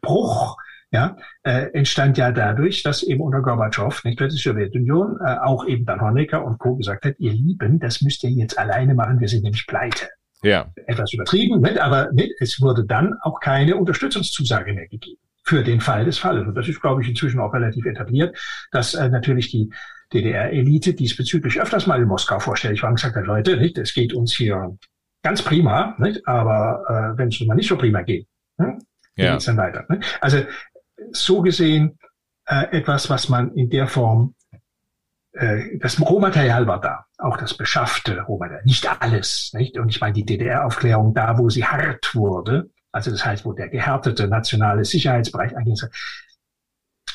Bruch ja, äh, entstand ja dadurch, dass eben unter Gorbatschow, nicht die Sowjetunion, äh, auch eben dann Honecker und Co. gesagt hat, ihr Lieben, das müsst ihr jetzt alleine machen, wir sind nämlich pleite. Ja. Etwas übertrieben, nicht? aber nicht, es wurde dann auch keine Unterstützungszusage mehr gegeben für den Fall des Falles. Und das ist, glaube ich, inzwischen auch relativ etabliert, dass äh, natürlich die DDR-Elite diesbezüglich öfters mal in Moskau vorstellig war und gesagt hat, Leute, nicht, es geht uns hier ganz prima, nicht? aber äh, wenn es mal nicht so prima geht, hm, ja. geht's dann weiter? Ne? Also so gesehen äh, etwas, was man in der Form äh, das Rohmaterial war da, auch das beschaffte Rohmaterial, nicht alles. Nicht? Und ich meine, die DDR-Aufklärung da, wo sie hart wurde, also das heißt, wo der gehärtete nationale Sicherheitsbereich eigentlich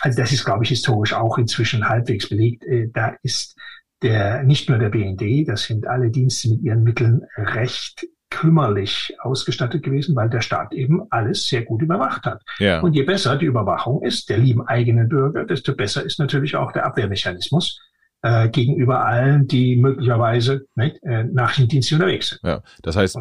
also das ist, glaube ich, historisch auch inzwischen halbwegs belegt. Äh, da ist der, nicht nur der BND, das sind alle Dienste mit ihren Mitteln recht kümmerlich ausgestattet gewesen, weil der Staat eben alles sehr gut überwacht hat. Ja. Und je besser die Überwachung ist, der lieben eigenen Bürger, desto besser ist natürlich auch der Abwehrmechanismus äh, gegenüber allen, die möglicherweise ne, äh, Nachrichtendienste unterwegs sind. Ja, das heißt,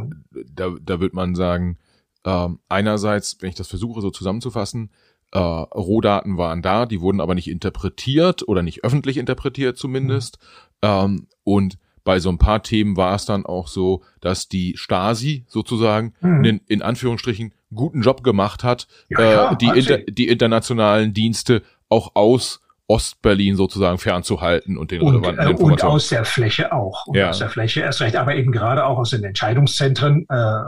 da, da wird man sagen, äh, einerseits, wenn ich das versuche so zusammenzufassen, äh, Rohdaten waren da, die wurden aber nicht interpretiert oder nicht öffentlich interpretiert zumindest. Mhm. Ähm, und bei so ein paar Themen war es dann auch so, dass die Stasi sozusagen mhm. in, in Anführungsstrichen guten Job gemacht hat, ja, äh, die, inter, die internationalen Dienste auch aus Ostberlin sozusagen fernzuhalten und den und, relevanten äh, Informationen. Und aus der Fläche auch. Und ja. aus der Fläche erst recht, aber eben gerade auch aus den Entscheidungszentren, äh,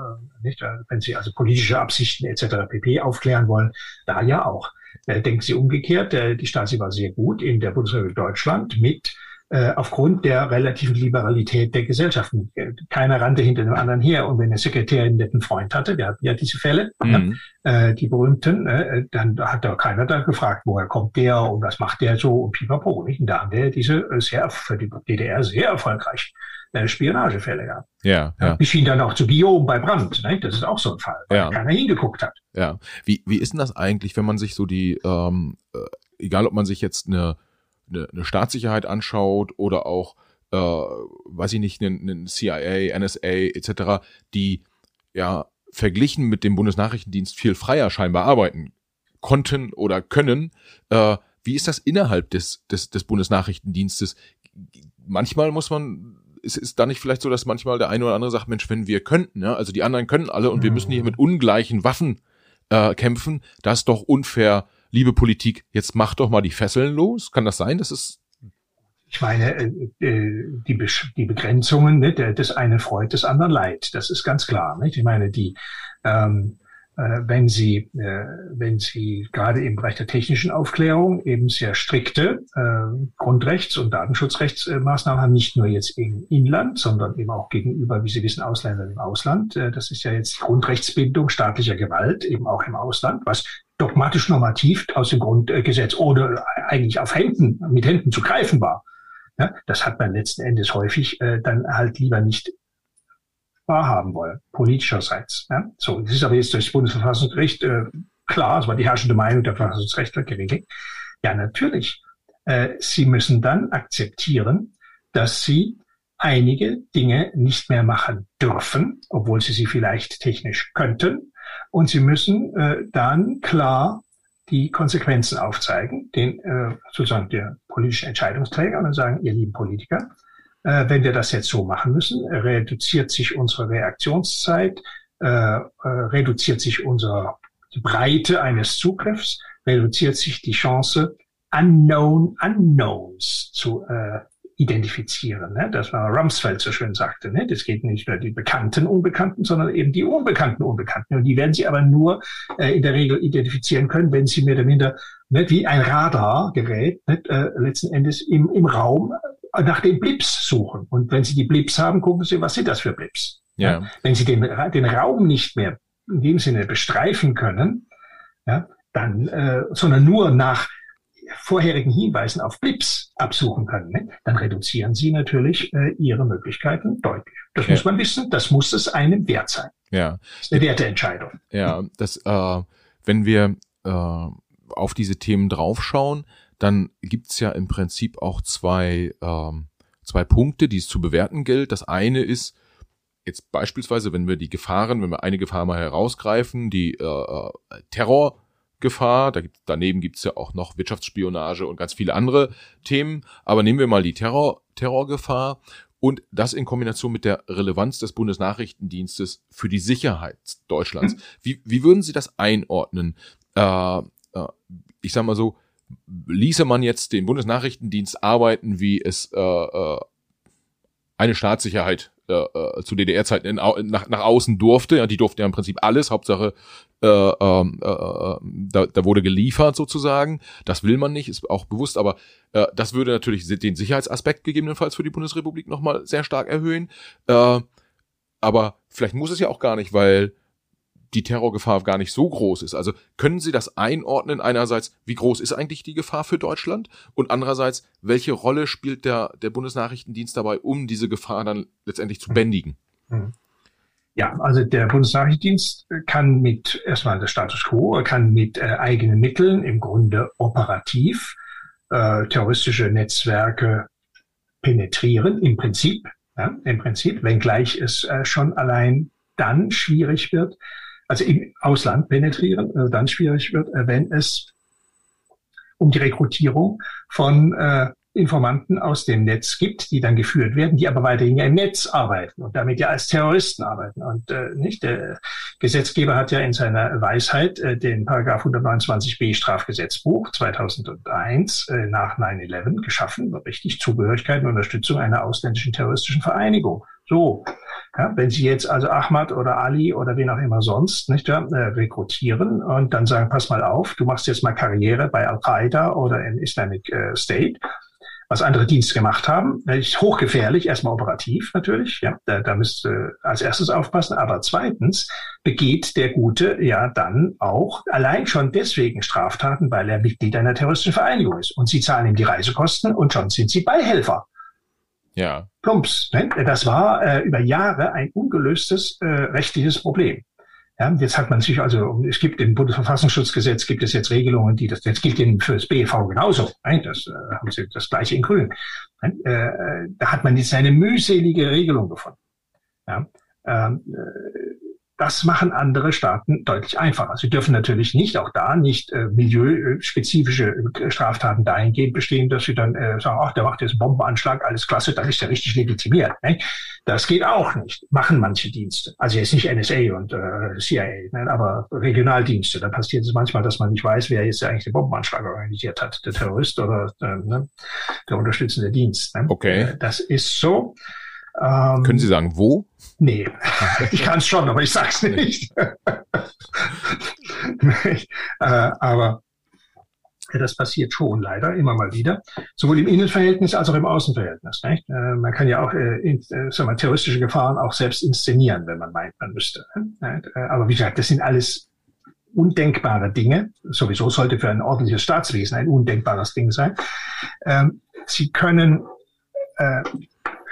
nicht, äh, wenn Sie also politische Absichten etc. pp. aufklären wollen, da ja auch. Äh, denken Sie umgekehrt, äh, die Stasi war sehr gut in der Bundesrepublik Deutschland mit äh, aufgrund der relativen Liberalität der Gesellschaften. Keiner rannte hinter dem anderen her. Und wenn der Sekretär einen netten Freund hatte, wir hatten ja diese Fälle, mhm. äh, die berühmten, äh, dann hat da keiner da gefragt, woher kommt der und was macht der so und pipapo. Nicht? Und da haben wir diese äh, sehr, für die DDR sehr erfolgreich äh, Spionagefälle gehabt. Ja, ja. Bis hin dann auch zu Guillaume bei Brandt. Ne? Das ist auch so ein Fall, weil ja. keiner hingeguckt hat. Ja. Wie, wie ist denn das eigentlich, wenn man sich so die, ähm, äh, egal ob man sich jetzt eine eine, eine Staatssicherheit anschaut oder auch, äh, weiß ich nicht, einen, einen CIA, NSA etc., die ja verglichen mit dem Bundesnachrichtendienst viel freier scheinbar arbeiten konnten oder können. Äh, wie ist das innerhalb des, des, des Bundesnachrichtendienstes? Manchmal muss man ist, ist da nicht vielleicht so, dass manchmal der eine oder andere sagt, Mensch, wenn wir könnten, ja, also die anderen können alle und wir müssen hier mit ungleichen Waffen äh, kämpfen, das ist doch unfair liebe Politik, jetzt mach doch mal die Fesseln los. Kann das sein? Das ist ich meine, äh, äh, die, Be die Begrenzungen ne, des einen freut, des anderen leid. Das ist ganz klar. Nicht? Ich meine, die, ähm, äh, wenn Sie, äh, wenn Sie gerade im Bereich der technischen Aufklärung eben sehr strikte äh, Grundrechts- und Datenschutzrechtsmaßnahmen haben, nicht nur jetzt im Inland, sondern eben auch gegenüber, wie Sie wissen, Ausländern im Ausland. Äh, das ist ja jetzt Grundrechtsbindung staatlicher Gewalt, eben auch im Ausland, was dogmatisch normativ aus dem Grundgesetz oder eigentlich auf Händen, mit Händen zu greifen war. Ja, das hat man letzten Endes häufig äh, dann halt lieber nicht wahrhaben wollen, politischerseits. Ja? So, das ist aber jetzt durch das Bundesverfassungsgericht äh, klar, das war die herrschende Meinung der Verfassungsrechtler geregelt. Ja, natürlich. Äh, sie müssen dann akzeptieren, dass sie einige Dinge nicht mehr machen dürfen, obwohl sie sie vielleicht technisch könnten, und sie müssen äh, dann klar die Konsequenzen aufzeigen, den äh, sozusagen der politischen Entscheidungsträger und dann sagen, ihr lieben Politiker, äh, wenn wir das jetzt so machen müssen, reduziert sich unsere Reaktionszeit, äh, äh, reduziert sich unsere die Breite eines Zugriffs, reduziert sich die Chance, unknown unknowns zu äh, identifizieren. Ne? Das war Rumsfeld so schön sagte. Ne? Das geht nicht nur die bekannten Unbekannten, sondern eben die unbekannten Unbekannten. Und die werden Sie aber nur äh, in der Regel identifizieren können, wenn Sie mehr oder minder ne, wie ein Radargerät ne, äh, letzten Endes im, im Raum äh, nach den Blips suchen. Und wenn Sie die Blips haben, gucken Sie, was sind das für Blips? Ja. ja? Wenn Sie den, den Raum nicht mehr in dem Sinne bestreifen können, ja, dann, äh, sondern nur nach vorherigen Hinweisen auf Blips absuchen können, ne? dann reduzieren sie natürlich äh, ihre Möglichkeiten deutlich. Das ja. muss man wissen, das muss es einem wert sein. Ja. Das ist eine Werteentscheidung. Ja, das, äh, wenn wir äh, auf diese Themen draufschauen, dann gibt's ja im Prinzip auch zwei, ähm, zwei Punkte, die es zu bewerten gilt. Das eine ist, jetzt beispielsweise, wenn wir die Gefahren, wenn wir eine Gefahr mal herausgreifen, die äh, äh Terror Gefahr. Da gibt, daneben gibt's ja auch noch Wirtschaftsspionage und ganz viele andere Themen. Aber nehmen wir mal die Terror, Terrorgefahr und das in Kombination mit der Relevanz des Bundesnachrichtendienstes für die Sicherheit Deutschlands. Mhm. Wie, wie würden Sie das einordnen? Äh, äh, ich sag mal so, ließe man jetzt den Bundesnachrichtendienst arbeiten, wie es äh, äh, eine Staatssicherheit äh, äh zu DDR-Zeiten nach, nach außen durfte. Ja, die durften ja im Prinzip alles, Hauptsache äh, ähm, äh, äh, da, da wurde geliefert sozusagen. Das will man nicht, ist auch bewusst, aber äh, das würde natürlich den Sicherheitsaspekt gegebenenfalls für die Bundesrepublik nochmal sehr stark erhöhen. Äh, aber vielleicht muss es ja auch gar nicht, weil die Terrorgefahr gar nicht so groß ist. Also können Sie das einordnen? Einerseits, wie groß ist eigentlich die Gefahr für Deutschland? Und andererseits, welche Rolle spielt der, der Bundesnachrichtendienst dabei, um diese Gefahr dann letztendlich zu bändigen? Mhm. Ja, also der Bundesnachrichtendienst kann mit erstmal der Status quo, kann mit äh, eigenen Mitteln im Grunde operativ äh, terroristische Netzwerke penetrieren, im Prinzip, ja, im Prinzip, wenngleich es äh, schon allein dann schwierig wird, also im Ausland penetrieren, äh, dann schwierig wird, äh, wenn es um die Rekrutierung von äh, Informanten aus dem Netz gibt, die dann geführt werden, die aber weiterhin ja im Netz arbeiten und damit ja als Terroristen arbeiten. Und äh, nicht der Gesetzgeber hat ja in seiner Weisheit äh, den Paragraph 129b Strafgesetzbuch 2001 äh, nach 9/11 geschaffen, richtig Zugehörigkeit und Unterstützung einer ausländischen terroristischen Vereinigung. So, ja, wenn Sie jetzt also Ahmad oder Ali oder wen auch immer sonst nicht ja, äh, rekrutieren und dann sagen, pass mal auf, du machst jetzt mal Karriere bei Al-Qaida oder in Islamic äh, State, was andere Dienste gemacht haben, ist hochgefährlich, erstmal operativ natürlich, ja, da, da müsst ihr als erstes aufpassen, aber zweitens begeht der Gute ja dann auch allein schon deswegen Straftaten, weil er Mitglied einer terroristischen Vereinigung ist und sie zahlen ihm die Reisekosten und schon sind sie Beihelfer. Ja. Plumps. Ne? Das war äh, über Jahre ein ungelöstes äh, rechtliches Problem. Ja, jetzt hat man sich also, es gibt im Bundesverfassungsschutzgesetz gibt es jetzt Regelungen, die das, jetzt gilt für das BEV genauso. Ne? Das äh, haben Sie das gleiche in Grün. Ne? Äh, da hat man jetzt eine mühselige Regelung gefunden. Ja, ähm, äh, das machen andere Staaten deutlich einfacher. Sie dürfen natürlich nicht, auch da nicht äh, milieuspezifische äh, Straftaten dahingehend bestehen, dass sie dann äh, sagen, ach, der macht jetzt einen Bombenanschlag, alles klasse, dann ist er richtig legitimiert. Ne? Das geht auch nicht. Machen manche Dienste. Also jetzt nicht NSA und äh, CIA, ne? aber Regionaldienste. Da passiert es manchmal, dass man nicht weiß, wer jetzt eigentlich den Bombenanschlag organisiert hat. Der Terrorist oder äh, ne? der unterstützende Dienst. Ne? Okay. Äh, das ist so. Ähm, Können Sie sagen, wo? Nee, ich kann es schon, aber ich sag's nicht. äh, aber das passiert schon leider immer mal wieder, sowohl im Innenverhältnis als auch im Außenverhältnis. Nicht? Äh, man kann ja auch äh, in, äh, sagen wir, terroristische Gefahren auch selbst inszenieren, wenn man meint, man müsste. Nicht? Äh, aber wie gesagt, das sind alles undenkbare Dinge. Sowieso sollte für ein ordentliches Staatswesen ein undenkbares Ding sein. Ähm, Sie können äh,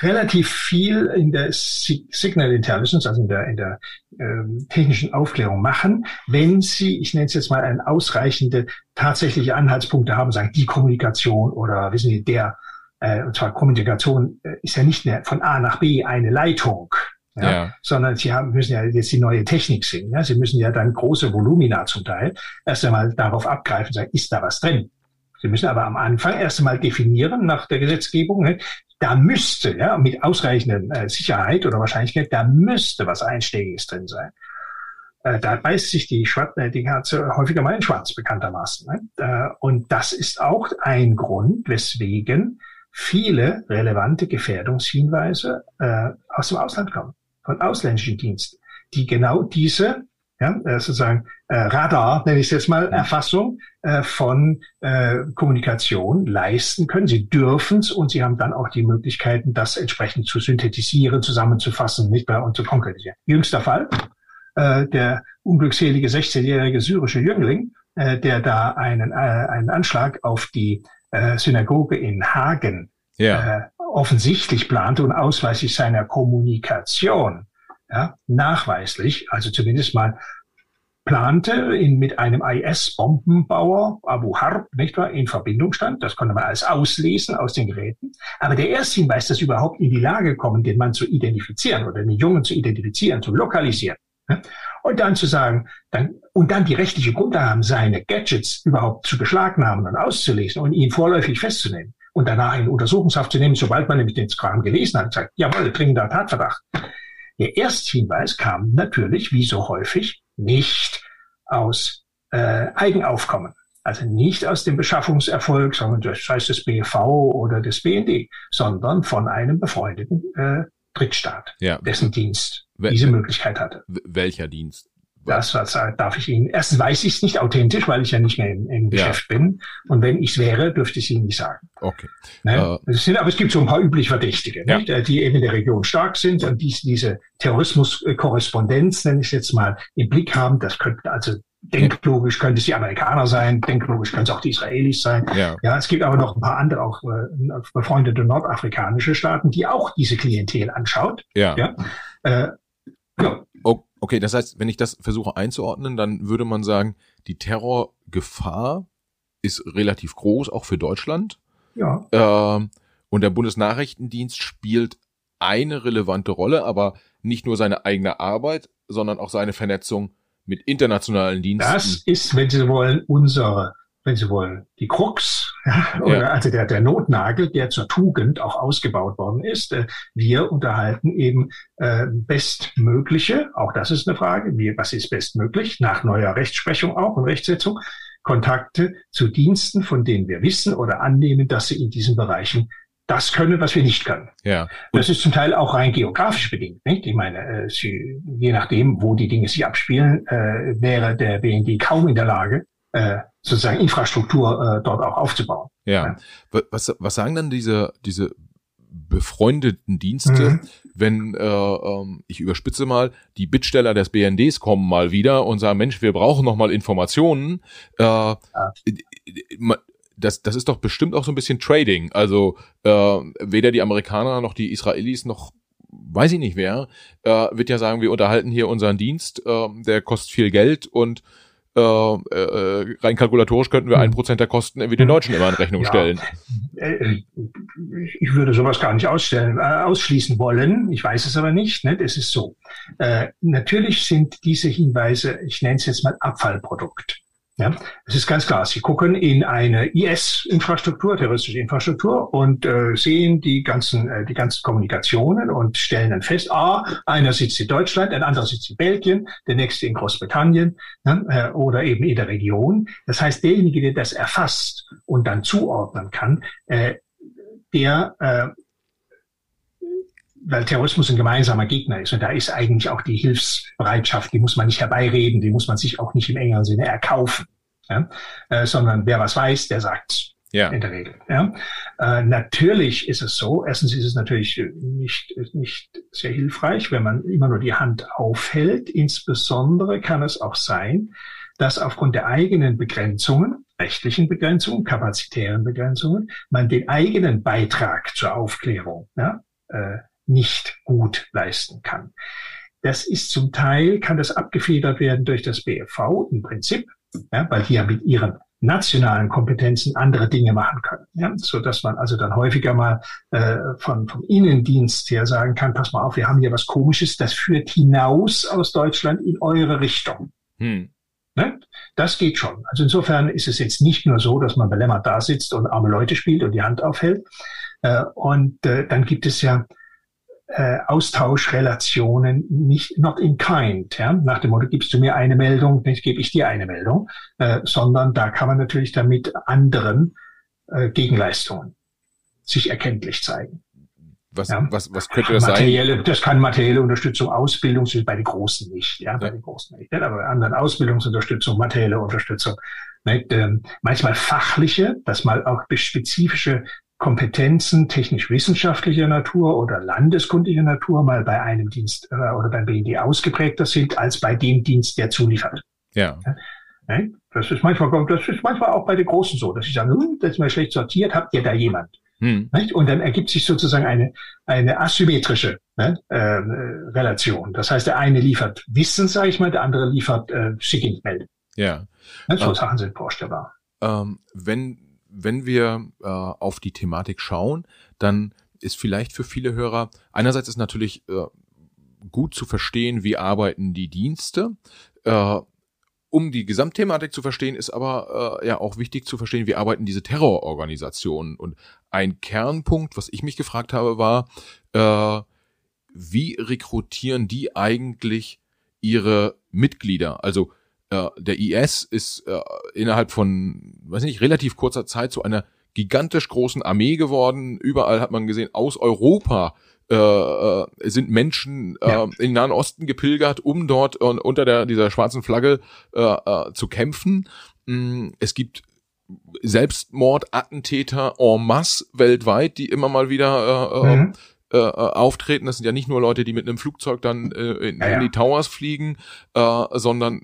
relativ viel in der Signal Intelligence, also in der, in der ähm, technischen Aufklärung machen, wenn sie, ich nenne es jetzt mal, eine ausreichende tatsächliche Anhaltspunkte haben, sagen die Kommunikation oder wissen Sie, der, äh, und zwar Kommunikation äh, ist ja nicht mehr von A nach B eine Leitung, ja, ja. sondern sie haben, müssen ja jetzt die neue Technik sehen. Ja? Sie müssen ja dann große Volumina zum Teil erst einmal darauf abgreifen, sagen, ist da was drin? Sie müssen aber am Anfang erst einmal definieren nach der Gesetzgebung, ne, da müsste, ja, mit ausreichender äh, Sicherheit oder Wahrscheinlichkeit, da müsste was Einschlägiges drin sein. Äh, da beißt sich die, Schwarz, äh, die Katze häufiger mal in Schwarz, bekanntermaßen. Ne? Äh, und das ist auch ein Grund, weswegen viele relevante Gefährdungshinweise äh, aus dem Ausland kommen, von ausländischen Diensten, die genau diese ja, äh, sozusagen äh, Radar, nenne ich es jetzt mal. Erfassung äh, von äh, Kommunikation leisten können. Sie dürfen es und sie haben dann auch die Möglichkeiten, das entsprechend zu synthetisieren, zusammenzufassen, nicht bei und zu konkretisieren. Jüngster Fall, äh, der unglückselige 16-jährige syrische Jüngling, äh, der da einen, äh, einen Anschlag auf die äh, Synagoge in Hagen ja. äh, offensichtlich plante und ausweislich seiner Kommunikation ja, nachweislich, also zumindest mal plante, in, mit einem IS-Bombenbauer Abu Harb, nicht wahr, in Verbindung stand. Das konnte man alles auslesen aus den Geräten. Aber der erste Hinweis, dass überhaupt in die Lage kommen, den Mann zu identifizieren oder den Jungen zu identifizieren, zu lokalisieren. Und dann zu sagen, dann, und dann die rechtliche Grundlage haben, seine Gadgets überhaupt zu beschlagnahmen und auszulesen und ihn vorläufig festzunehmen und danach in Untersuchungshaft zu nehmen, sobald man nämlich den Kram gelesen hat, sagt, jawohl, dringender Tatverdacht. Der Ersthinweis kam natürlich, wie so häufig, nicht aus äh, Eigenaufkommen. Also nicht aus dem Beschaffungserfolg, sondern das heißt des BV oder des BND, sondern von einem befreundeten äh, Drittstaat, Ja. dessen Dienst Wel- diese Möglichkeit hatte. Welcher Dienst? Das äh, darf ich Ihnen, erstens weiß ich es nicht authentisch, weil ich ja nicht mehr im, im Ja. Geschäft bin. Und wenn ich es wäre, dürfte ich es Ihnen nicht sagen. Okay. Ne? Es sind, aber es gibt so ein paar üblich Verdächtige, Ja. Äh, die eben in der Region stark sind und dies, diese Terrorismuskorrespondenz, nenne ich es jetzt mal, im Blick haben. Das könnten also denklogisch könnte es die Amerikaner sein, denklogisch können es auch die Israelis sein. Ja. Ja, es gibt aber noch ein paar andere, auch äh, befreundete nordafrikanische Staaten, die auch diese Klientel anschaut. Ja. Ja. Äh, ja, Okay, das heißt, wenn ich das versuche einzuordnen, dann würde man sagen, die Terrorgefahr ist relativ groß, auch für Deutschland. ja, Ähm, und der Bundesnachrichtendienst spielt eine relevante Rolle, aber nicht nur seine eigene Arbeit, sondern auch seine Vernetzung mit internationalen Diensten. Das ist, wenn Sie wollen, unsere, wenn Sie wollen, die Krux, ja, oder Ja. also der, der Notnagel, der zur Tugend auch ausgebaut worden ist. Äh, Wir unterhalten eben äh, bestmögliche, auch das ist eine Frage, wie, was ist bestmöglich, nach neuer Rechtsprechung auch und Rechtsetzung, Kontakte zu Diensten, von denen wir wissen oder annehmen, dass sie in diesen Bereichen das können, was wir nicht können. ja. Das ist zum Teil auch rein geografisch bedingt. Nicht? Ich meine, äh, sie, je nachdem, wo die Dinge sich abspielen, äh, wäre der BND kaum in der Lage, äh, sozusagen Infrastruktur äh, dort auch aufzubauen. Ja. Ja. Wa- Was, was sagen dann diese, diese befreundeten Dienste, Mhm. wenn, äh, ähm, ich überspitze mal, die Bittsteller des BNDs kommen mal wieder und sagen, Mensch, wir brauchen noch mal Informationen. Äh, ma- das, das ist doch bestimmt auch so ein bisschen Trading. Also äh, weder die Amerikaner noch die Israelis noch weiß ich nicht wer, äh, wird ja sagen, wir unterhalten hier unseren Dienst, äh, der kostet viel Geld und äh, äh, rein kalkulatorisch könnten wir Mhm. ein Prozent der Kosten irgendwie den Deutschen immer in Rechnung Ja. stellen. Äh, Ich würde sowas gar nicht ausstellen, äh, ausschließen wollen. Ich weiß es aber nicht. Ne? Es ist so. Äh, natürlich sind diese Hinweise, ich nenne es jetzt mal Abfallprodukt. Ja, es ist ganz klar. Sie gucken in eine IS-Infrastruktur, terroristische Infrastruktur und äh, sehen die ganzen, äh, die ganzen Kommunikationen und stellen dann fest, ah, einer sitzt in Deutschland, ein anderer sitzt in Belgien, der nächste in Großbritannien ne, äh, oder eben in der Region. Das heißt, derjenige, der das erfasst und dann zuordnen kann, äh, der, äh, weil Terrorismus ein gemeinsamer Gegner ist und da ist eigentlich auch die Hilfsbereitschaft, die muss man nicht herbeireden, die muss man sich auch nicht im engeren Sinne erkaufen, ja? äh, sondern wer was weiß, der sagt's Ja, in der Regel. Ja? Äh, natürlich ist es so, erstens ist es natürlich äh, nicht, nicht sehr hilfreich, wenn man immer nur die Hand aufhält. Insbesondere kann es auch sein, dass aufgrund der eigenen Begrenzungen, rechtlichen Begrenzungen, kapazitären Begrenzungen, man den eigenen Beitrag zur Aufklärung ja, äh, nicht gut leisten kann. Das ist zum Teil, kann das abgefedert werden durch das BFV im Prinzip, ja, weil die ja mit ihren nationalen Kompetenzen andere Dinge machen können, ja, so dass man also dann häufiger mal äh, von vom Innendienst her sagen kann: Pass mal auf, wir haben hier was Komisches, das führt hinaus aus Deutschland in eure Richtung. hm. Ne? Das geht schon. Also insofern ist es jetzt nicht nur so, dass man belämmert da sitzt und arme Leute spielt und die Hand aufhält. Äh, und äh, dann gibt es ja äh, Austauschrelationen nicht not in kind, ja? nach dem Motto, gibst du mir eine Meldung, nicht gebe ich dir eine Meldung, äh, sondern da kann man natürlich damit anderen äh, Gegenleistungen sich erkenntlich zeigen. Was, Ja. was, was könnte das sein? materielle, das kann materielle Unterstützung, Ausbildung, bei den Großen nicht, ja, bei Ja. den Großen nicht, aber bei anderen Ausbildungsunterstützung, materielle Unterstützung, nicht, ähm, manchmal fachliche, dass mal auch spezifische Kompetenzen technisch-wissenschaftlicher Natur oder landeskundiger Natur mal bei einem Dienst äh, oder beim BND ausgeprägter sind als bei dem Dienst, der zuliefert. Ja, Nicht? Das ist manchmal, das ist manchmal auch bei den Großen so, dass sie sagen, hm, das ist mal schlecht sortiert, habt ihr da jemand? hm. Und dann ergibt sich sozusagen eine, eine asymmetrische ne, äh, Relation. Das heißt, der eine liefert Wissen, sage ich mal, der andere liefert äh, Schickingmelde. ja. Ne? So Ah. Sachen sind vorstellbar. Ähm, wenn, wenn wir äh, auf die Thematik schauen, dann ist vielleicht für viele Hörer, einerseits ist natürlich äh, gut zu verstehen, wie arbeiten die Dienste. Äh, um die Gesamtthematik zu verstehen, ist aber äh, ja auch wichtig zu verstehen, wie arbeiten diese Terrororganisationen. Und ein Kernpunkt, was ich mich gefragt habe, war, äh, wie rekrutieren die eigentlich ihre Mitglieder? Also äh, der IS ist äh, innerhalb von, weiß nicht, relativ kurzer Zeit zu einer gigantisch großen Armee geworden. Überall hat man gesehen, aus Europa äh, äh sind Menschen äh, ja. in den Nahen Osten gepilgert, um dort uh, unter der, dieser schwarzen Flagge äh, äh, zu kämpfen. Mm, es gibt Selbstmordattentäter en masse weltweit, die immer mal wieder äh, mhm. äh, auftreten. Das sind ja nicht nur Leute, die mit einem Flugzeug dann äh, in, ja, ja. in die Towers fliegen, äh, sondern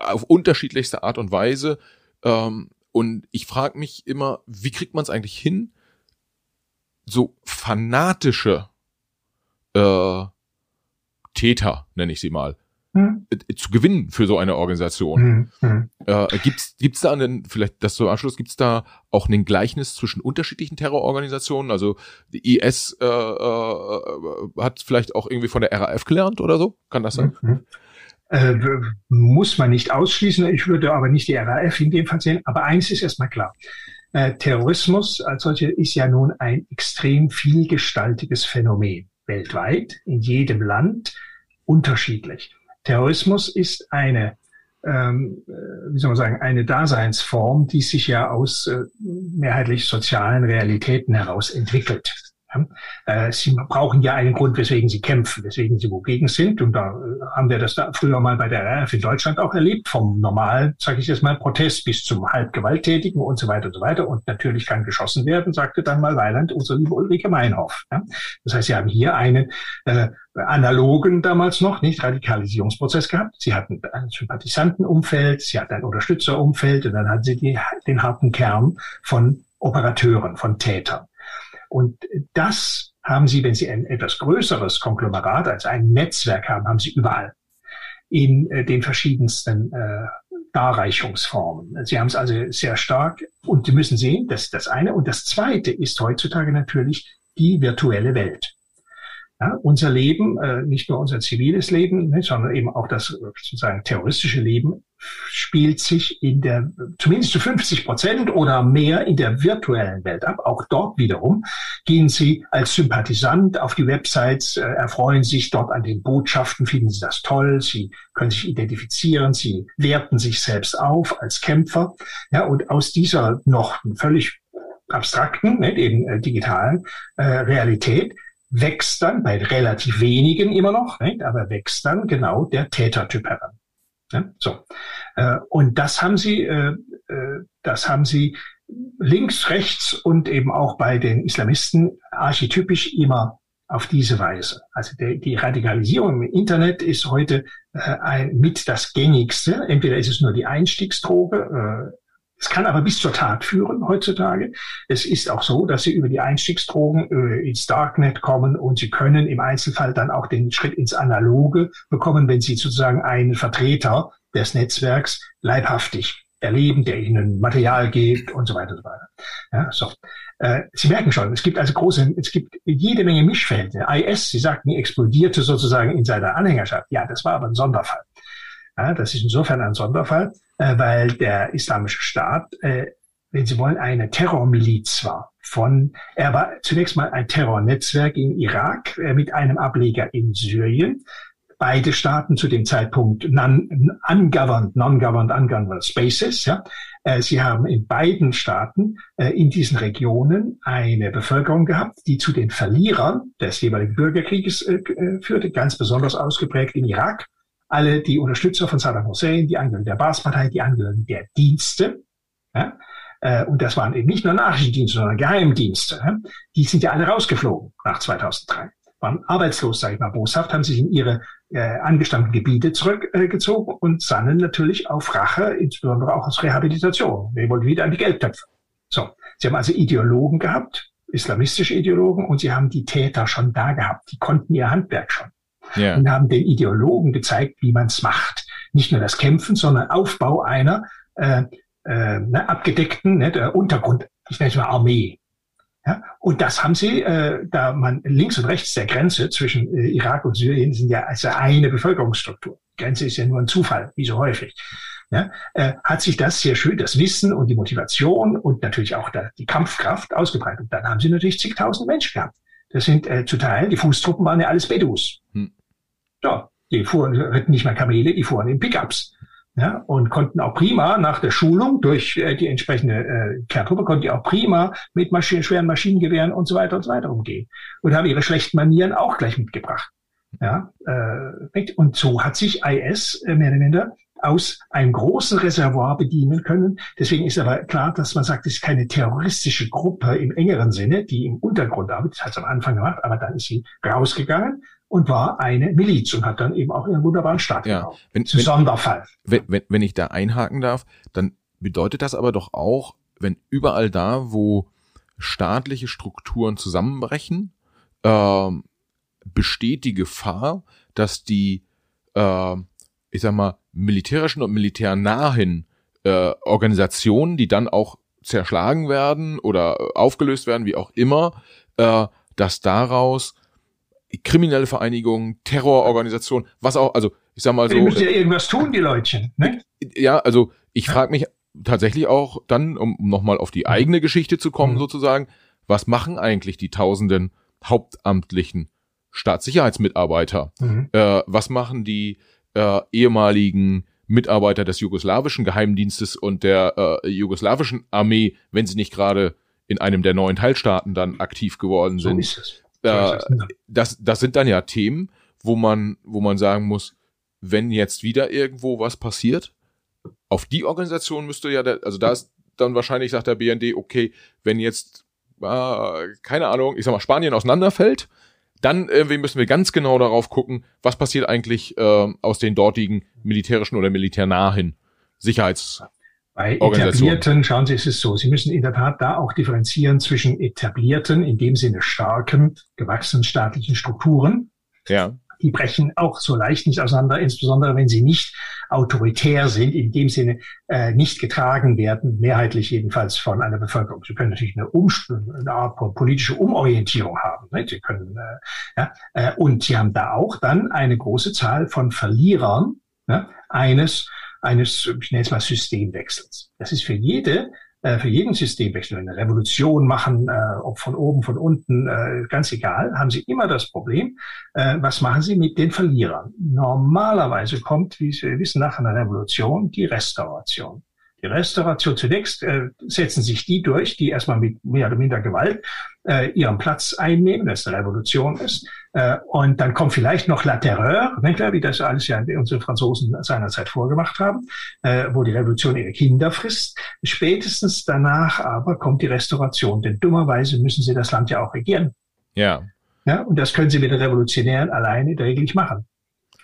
auf unterschiedlichste Art und Weise. Ähm, und ich frage mich immer, wie kriegt man es eigentlich hin, so fanatische äh, Täter, nenne ich sie mal, hm. Äh, zu gewinnen für so eine Organisation. Hm. Hm. Äh, gibt's gibt's da einen vielleicht das zum Anschluss gibt's da auch ein Gleichnis zwischen unterschiedlichen Terrororganisationen? Also die IS äh, äh, hat vielleicht auch irgendwie von der RAF gelernt oder so? Kann das sein? Äh, muss man nicht ausschließen. Ich würde aber nicht die RAF in dem Fall sehen. Aber eins ist erstmal klar. Äh, Terrorismus als solcher ist ja nun ein extrem vielgestaltiges Phänomen weltweit, in jedem Land unterschiedlich. Terrorismus ist eine, ähm, äh, wie soll man sagen, eine Daseinsform, die sich ja aus äh, mehrheitlich sozialen Realitäten heraus entwickelt. Äh, sie brauchen ja einen Grund, weswegen sie kämpfen, weswegen sie wogegen sind. Und da äh, haben wir das da früher mal bei der RAF in Deutschland auch erlebt, vom normalen, sage ich jetzt mal, Protest bis zum halb gewalttätigen und so weiter und so weiter. Und natürlich kann geschossen werden, sagte dann mal Weiland, unsere liebe Ulrike Meinhoff. Das heißt, sie haben hier einen äh, analogen damals noch, nicht Radikalisierungsprozess gehabt. Sie hatten ein Sympathisantenumfeld, sie hatten ein Unterstützerumfeld und dann hatten sie die, den harten Kern von Operateuren, von Tätern. Und das haben Sie, wenn Sie ein etwas größeres Konglomerat als ein Netzwerk haben, haben Sie überall in äh, den verschiedensten äh, Darreichungsformen. Sie haben es also sehr stark und Sie müssen sehen, das ist das eine. Und das zweite ist heutzutage natürlich die virtuelle Welt. Ja, unser Leben, äh, nicht nur unser ziviles Leben, ne, sondern eben auch das sozusagen terroristische Leben spielt sich in der zumindest zu 50 Prozent oder mehr in der virtuellen Welt ab. Auch dort wiederum gehen Sie als Sympathisant auf die Websites, äh, erfreuen sich dort an den Botschaften, finden Sie das toll, Sie können sich identifizieren, Sie werten sich selbst auf als Kämpfer. Ja, und aus dieser noch völlig abstrakten, nicht, eben äh, digitalen äh, Realität wächst dann bei relativ wenigen immer noch, nicht? aber wächst dann genau der Tätertyp heran. Ja, so. Äh, und das haben sie, äh, äh, das haben sie links, rechts und eben auch bei den Islamisten archetypisch immer auf diese Weise. Also die, die Radikalisierung im Internet ist heute äh, ein, mit das gängigste. Entweder ist es nur die Einstiegsdroge, äh, es kann aber bis zur Tat führen heutzutage. Es ist auch so, dass Sie über die Einstiegsdrogen äh, ins Darknet kommen und Sie können im Einzelfall dann auch den Schritt ins Analoge bekommen, wenn Sie sozusagen einen Vertreter des Netzwerks leibhaftig erleben, der Ihnen Material gibt und so weiter und so weiter. Ja, so. Äh, Sie merken schon, es gibt also große, es gibt jede Menge Mischfelder. IS, Sie sagten, explodierte sozusagen in seiner Anhängerschaft. Ja, das war aber ein Sonderfall. Ja, das ist insofern ein Sonderfall, äh, weil der Islamische Staat, äh, wenn Sie wollen, eine Terrormiliz war. Von, er war zunächst mal ein Terrornetzwerk im Irak äh, mit einem Ableger in Syrien. Beide Staaten zu dem Zeitpunkt ungoverned, non-governed, ungoverned spaces. Ja. Äh, sie haben in beiden Staaten äh, in diesen Regionen eine Bevölkerung gehabt, die zu den Verlierern des jeweiligen Bürgerkrieges äh, führte, ganz besonders ausgeprägt im Irak alle die Unterstützer von Saddam Hussein, die Angehörigen der Baas-Partei, die Angehörigen der Dienste, ja, äh, und das waren eben nicht nur Nachrichtendienste, sondern Geheimdienste, ja, die sind ja alle rausgeflogen nach 2003, waren arbeitslos, sage ich mal, boshaft, haben sich in ihre äh, angestammten Gebiete zurückgezogen äh, und sannen natürlich auf Rache, insbesondere auch aus Rehabilitation. Wir wollten wieder an die Geldtöpfe. So, sie haben also Ideologen gehabt, islamistische Ideologen, und sie haben die Täter schon da gehabt. Die konnten ihr Handwerk schon yeah. und haben den Ideologen gezeigt, wie man es macht. Nicht nur das Kämpfen, sondern Aufbau einer äh, äh, ne, abgedeckten ne, der Untergrund, ich nenne es mal Armee. Ja? Und das haben sie, äh, da man links und rechts der Grenze zwischen äh, Irak und Syrien sind ja also eine Bevölkerungsstruktur. Die Grenze ist ja nur ein Zufall, wie so häufig. Ja, äh, hat sich das sehr schön, das Wissen und die Motivation und natürlich auch der, die Kampfkraft ausgebreitet. Und dann haben sie natürlich zigtausend Menschen gehabt. Das sind äh, zu Teilen, die Fußtruppen waren ja alles Bedus. Hm. Ja, die fuhren, hatten nicht mal Kamele, die fuhren in Pickups. ja, und konnten auch prima nach der Schulung durch äh, die entsprechende äh, Kerntruppe, konnten die auch prima mit Maschinen, schweren Maschinengewehren und so weiter und so weiter umgehen und haben ihre schlechten Manieren auch gleich mitgebracht. Ja, äh, und so hat sich IS äh, mehr oder minder aus einem großen Reservoir bedienen können. Deswegen ist aber klar, dass man sagt, es ist keine terroristische Gruppe im engeren Sinne, die im Untergrund arbeitet. Das hat es am Anfang gemacht, aber dann ist sie rausgegangen und war eine Miliz und hat dann eben auch einen wunderbaren Staat ja. gebaut. Wenn, wenn, Sonderfall. Wenn, wenn, wenn ich da einhaken darf, dann bedeutet das aber doch auch, wenn überall da, wo staatliche Strukturen zusammenbrechen, äh, besteht die Gefahr, dass die, äh, ich sag mal, militärischen und militärnahen äh, Organisationen, die dann auch zerschlagen werden oder aufgelöst werden, wie auch immer, äh, dass daraus kriminelle Vereinigungen, Terrororganisationen, was auch, also ich sag mal so. Die müssen ja irgendwas tun, die Leutchen. Ne? Ja, also ich frage mich tatsächlich auch dann, um nochmal auf die eigene Geschichte zu kommen, mhm. sozusagen, was machen eigentlich die tausenden hauptamtlichen Staatssicherheitsmitarbeiter? Mhm. Äh, was machen die äh, ehemaligen Mitarbeiter des jugoslawischen Geheimdienstes und der äh, jugoslawischen Armee, wenn sie nicht gerade in einem der neuen Teilstaaten dann aktiv geworden sind. So Äh, das, das sind dann ja Themen, wo man, wo man sagen muss, wenn jetzt wieder irgendwo was passiert, auf die Organisation müsste ja, der, also da ist dann wahrscheinlich, sagt der BND, okay, wenn jetzt, äh, keine Ahnung, ich sag mal, Spanien auseinanderfällt, dann irgendwie müssen wir ganz genau darauf gucken, was passiert eigentlich äh, aus den dortigen militärischen oder militärnahen Sicherheits bei etablierten, schauen Sie, es ist so, Sie müssen in der Tat da auch differenzieren zwischen etablierten, in dem Sinne starken, gewachsenen staatlichen Strukturen. Ja. Die brechen auch so leicht nicht auseinander, insbesondere wenn sie nicht autoritär sind, in dem Sinne äh, nicht getragen werden, mehrheitlich jedenfalls von einer Bevölkerung. Sie können natürlich eine, Umst eine Art politische Umorientierung haben. Ne? Sie können, äh, ja, äh, und sie haben da auch dann eine große Zahl von Verlierern ne? eines eines, ich nenne es mal Systemwechsels. Das ist für jede, äh, für jeden Systemwechsel, eine Revolution machen, äh, ob von oben, von unten, äh, ganz egal, haben Sie immer das Problem, äh, was machen Sie mit den Verlierern? Normalerweise kommt, wie Sie wissen, nach einer Revolution die Restauration. Die Restauration zunächst äh, setzen sich die durch, die erstmal mit mehr oder minder Gewalt äh, ihren Platz einnehmen, das eine Revolution ist. Äh, und dann kommt vielleicht noch La Terreur, wie das alles ja unsere Franzosen seinerzeit vorgemacht haben, äh, wo die Revolution ihre Kinder frisst. Spätestens danach aber kommt die Restauration, denn dummerweise müssen sie das Land ja auch regieren. Ja. Ja, und das können sie mit den Revolutionären alleine nicht machen.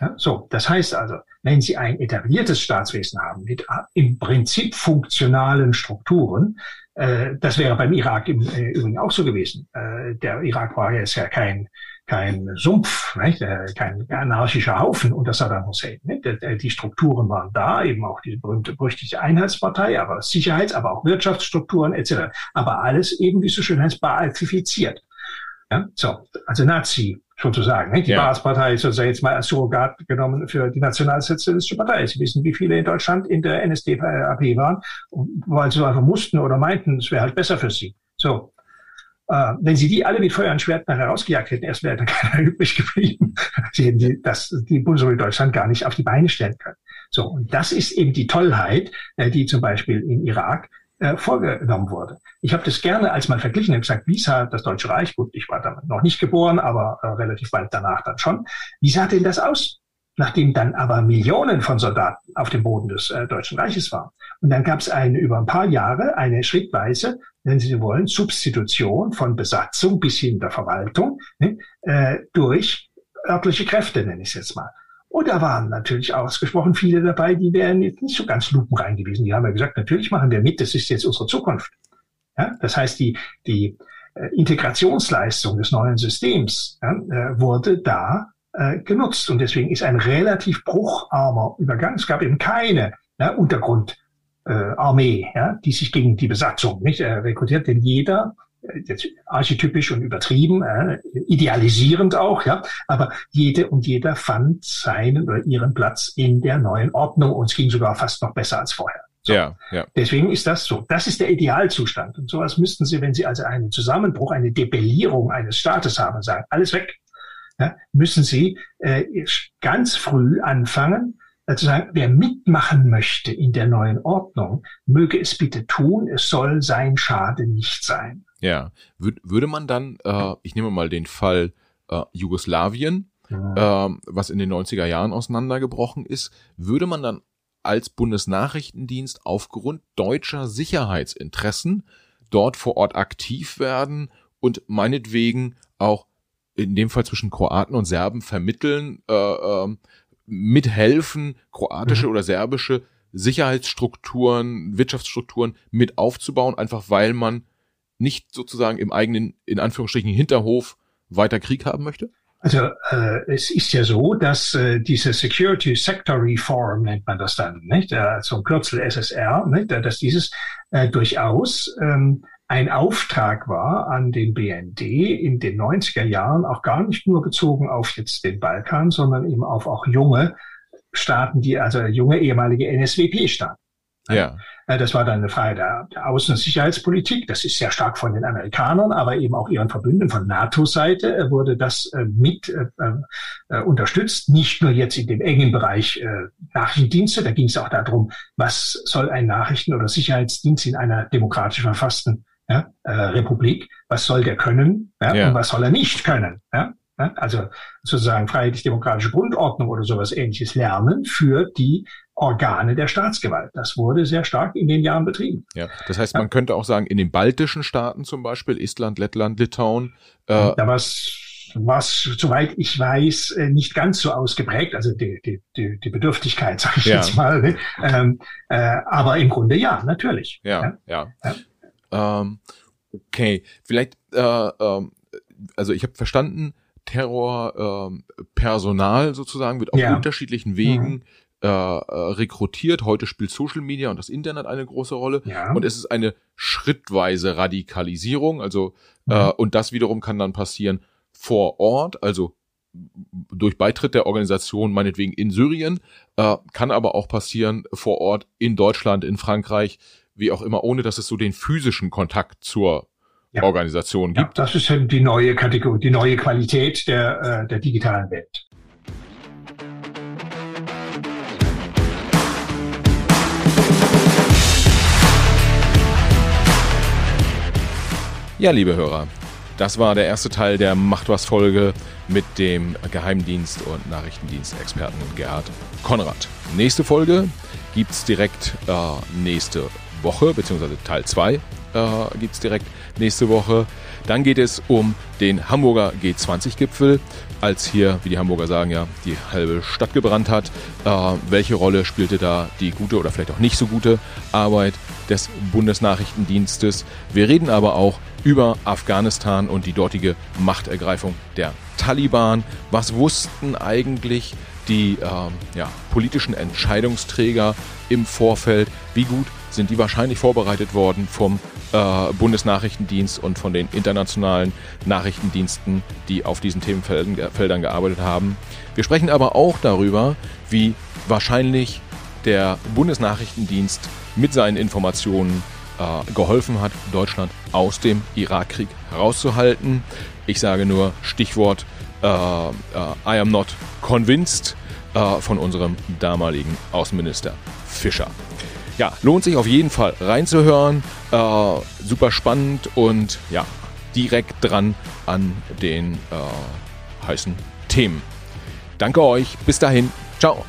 Ja, so, das heißt also, wenn Sie ein etabliertes Staatswesen haben mit äh, im Prinzip funktionalen Strukturen, äh, das wäre beim Irak im äh, Übrigen auch so gewesen. Äh, der Irak war jetzt ja kein kein Sumpf, nicht? Äh, kein anarchischer Haufen unter Saddam Hussein. Nicht? Die Strukturen waren da, eben auch diese berühmte berüchtigte Einheitspartei, aber Sicherheits-, aber auch Wirtschaftsstrukturen etc. Aber alles eben, wie es so schön heißt, baazifiziert. Ja, so, also Nazi sozusagen. Nicht? Die ja. Basispartei ist also jetzt mal als Surrogat genommen für die Nationalsozialistische Partei. Sie wissen, wie viele in Deutschland in der NSDAP waren, weil sie einfach mussten oder meinten, es wäre halt besser für sie. So. Äh, wenn sie die alle mit Feuer und Schwert nachher rausgejagt hätten, erst wäre da keiner übrig geblieben. sie hätten die, das, die Bundesrepublik Deutschland gar nicht auf die Beine stellen können. So. Und das ist eben die Tollheit, äh, die zum Beispiel im Irak äh, vorgenommen wurde. Ich habe das gerne als mal verglichen und gesagt, wie sah das Deutsche Reich, gut, ich war da noch nicht geboren, aber äh, relativ bald danach dann schon, wie sah denn das aus? Nachdem dann aber Millionen von Soldaten auf dem Boden des äh, Deutschen Reiches waren. Und dann gab es eine über ein paar Jahre eine schrittweise, wenn Sie wollen, Substitution von Besatzung bis hin der Verwaltung ne, äh, durch örtliche Kräfte, nenne ich es jetzt mal. Und da waren natürlich ausgesprochen viele dabei, die wären jetzt nicht so ganz lupenrein gewesen. Die haben ja gesagt, natürlich machen wir mit, das ist jetzt unsere Zukunft. Ja, das heißt, die, die äh, Integrationsleistung des neuen Systems ja, äh, wurde da äh, genutzt. Und deswegen ist ein relativ brucharmer Übergang. Es gab eben keine ja, Untergrundarmee, äh, ja, die sich gegen die Besatzung nicht äh, rekrutiert, denn jeder jetzt archetypisch und übertrieben, äh, idealisierend auch, ja, aber jede und jeder fand seinen oder ihren Platz in der neuen Ordnung und es ging sogar fast noch besser als vorher. So. Ja, ja. Deswegen ist das so. Das ist der Idealzustand. Und sowas müssten Sie, wenn Sie also einen Zusammenbruch, eine Debellierung eines Staates haben, sagen, alles weg, ja, müssen Sie äh, ganz früh anfangen, also sagen, wer mitmachen möchte in der neuen Ordnung, möge es bitte tun, es soll sein Schade nicht sein. Ja, Wür würde man dann, äh, ich nehme mal den Fall äh, Jugoslawien, ja. äh, was in den 90er Jahren auseinandergebrochen ist, würde man dann als Bundesnachrichtendienst aufgrund deutscher Sicherheitsinteressen dort vor Ort aktiv werden und meinetwegen auch in dem Fall zwischen Kroaten und Serben vermitteln, äh, äh, mithelfen, kroatische mhm. oder serbische Sicherheitsstrukturen, Wirtschaftsstrukturen mit aufzubauen, einfach weil man nicht sozusagen im eigenen, in Anführungsstrichen, Hinterhof weiter Krieg haben möchte? Also äh, es ist ja so, dass äh, diese Security Sector Reform nennt man das dann, nicht? Äh, zum Kürzel SSR, nicht? dass dieses äh, durchaus ähm, ein Auftrag war an den BND in den 90er Jahren, auch gar nicht nur bezogen auf jetzt den Balkan, sondern eben auf auch junge Staaten, die also junge ehemalige NSWP-Staaten. Ja. Äh, das war dann eine Frage der, der Außen- und Sicherheitspolitik. Das ist sehr stark von den Amerikanern, aber eben auch ihren Verbünden von NATO-Seite äh, wurde das äh, mit äh, unterstützt. Nicht nur jetzt in dem engen Bereich äh, Nachrichtendienste. Da ging es auch darum, was soll ein Nachrichten- oder Sicherheitsdienst in einer demokratisch verfassten ja, äh, Republik, was soll der können ja, ja. und was soll er nicht können. Ja? Also sozusagen freiheitlich-demokratische Grundordnung oder sowas ähnliches lernen für die Organe der Staatsgewalt. Das wurde sehr stark in den Jahren betrieben. Ja, das heißt, man könnte auch sagen, in den baltischen Staaten zum Beispiel, Estland, Lettland, Litauen. Äh, da was was, soweit ich weiß, äh, nicht ganz so ausgeprägt, also die, die, die, die Bedürftigkeit, sage ich ja. jetzt mal. Ähm, äh, aber im Grunde ja, natürlich. Ja, ja. ja. Ähm, okay, vielleicht, äh, äh, also ich habe verstanden, Terrorpersonal ähm, sozusagen wird auf ja. unterschiedlichen Wegen mhm. äh, äh, rekrutiert. Heute spielt Social Media und das Internet eine große Rolle. Ja. Und es ist eine schrittweise Radikalisierung. Also, mhm. äh, und das wiederum kann dann passieren vor Ort, also durch Beitritt der Organisation, meinetwegen in Syrien, äh, kann aber auch passieren vor Ort in Deutschland, in Frankreich, wie auch immer, ohne dass es so den physischen Kontakt zur ja. Organisation gibt. Ja, das ist die neue Kategorie, die neue Qualität der, äh, der digitalen Welt. Ja, liebe Hörer, das war der erste Teil der Macht was Folge mit dem Geheimdienst- und Nachrichtendienstexperten Gerhard Konrad. Nächste Folge gibt es direkt äh, nächste Woche, beziehungsweise Teil 2 äh, gibt es direkt nächste Woche. Dann geht es um den Hamburger G20-Gipfel, als hier, wie die Hamburger sagen, ja, die halbe Stadt gebrannt hat. Äh, welche Rolle spielte da die gute oder vielleicht auch nicht so gute Arbeit des Bundesnachrichtendienstes? Wir reden aber auch über Afghanistan und die dortige Machtergreifung der Taliban. Was wussten eigentlich die äh, ja, politischen Entscheidungsträger im Vorfeld? Wie gut sind die wahrscheinlich vorbereitet worden vom äh, Bundesnachrichtendienst und von den internationalen Nachrichtendiensten, die auf diesen Themenfeldern gearbeitet haben. Wir sprechen aber auch darüber, wie wahrscheinlich der Bundesnachrichtendienst mit seinen Informationen äh, geholfen hat, Deutschland aus dem Irakkrieg herauszuhalten. Ich sage nur Stichwort äh I am not convinced äh, von unserem damaligen Außenminister Fischer ja, lohnt sich auf jeden Fall reinzuhören. Super spannend und ja, direkt dran an den heißen Themen. Danke euch. Bis dahin. Ciao.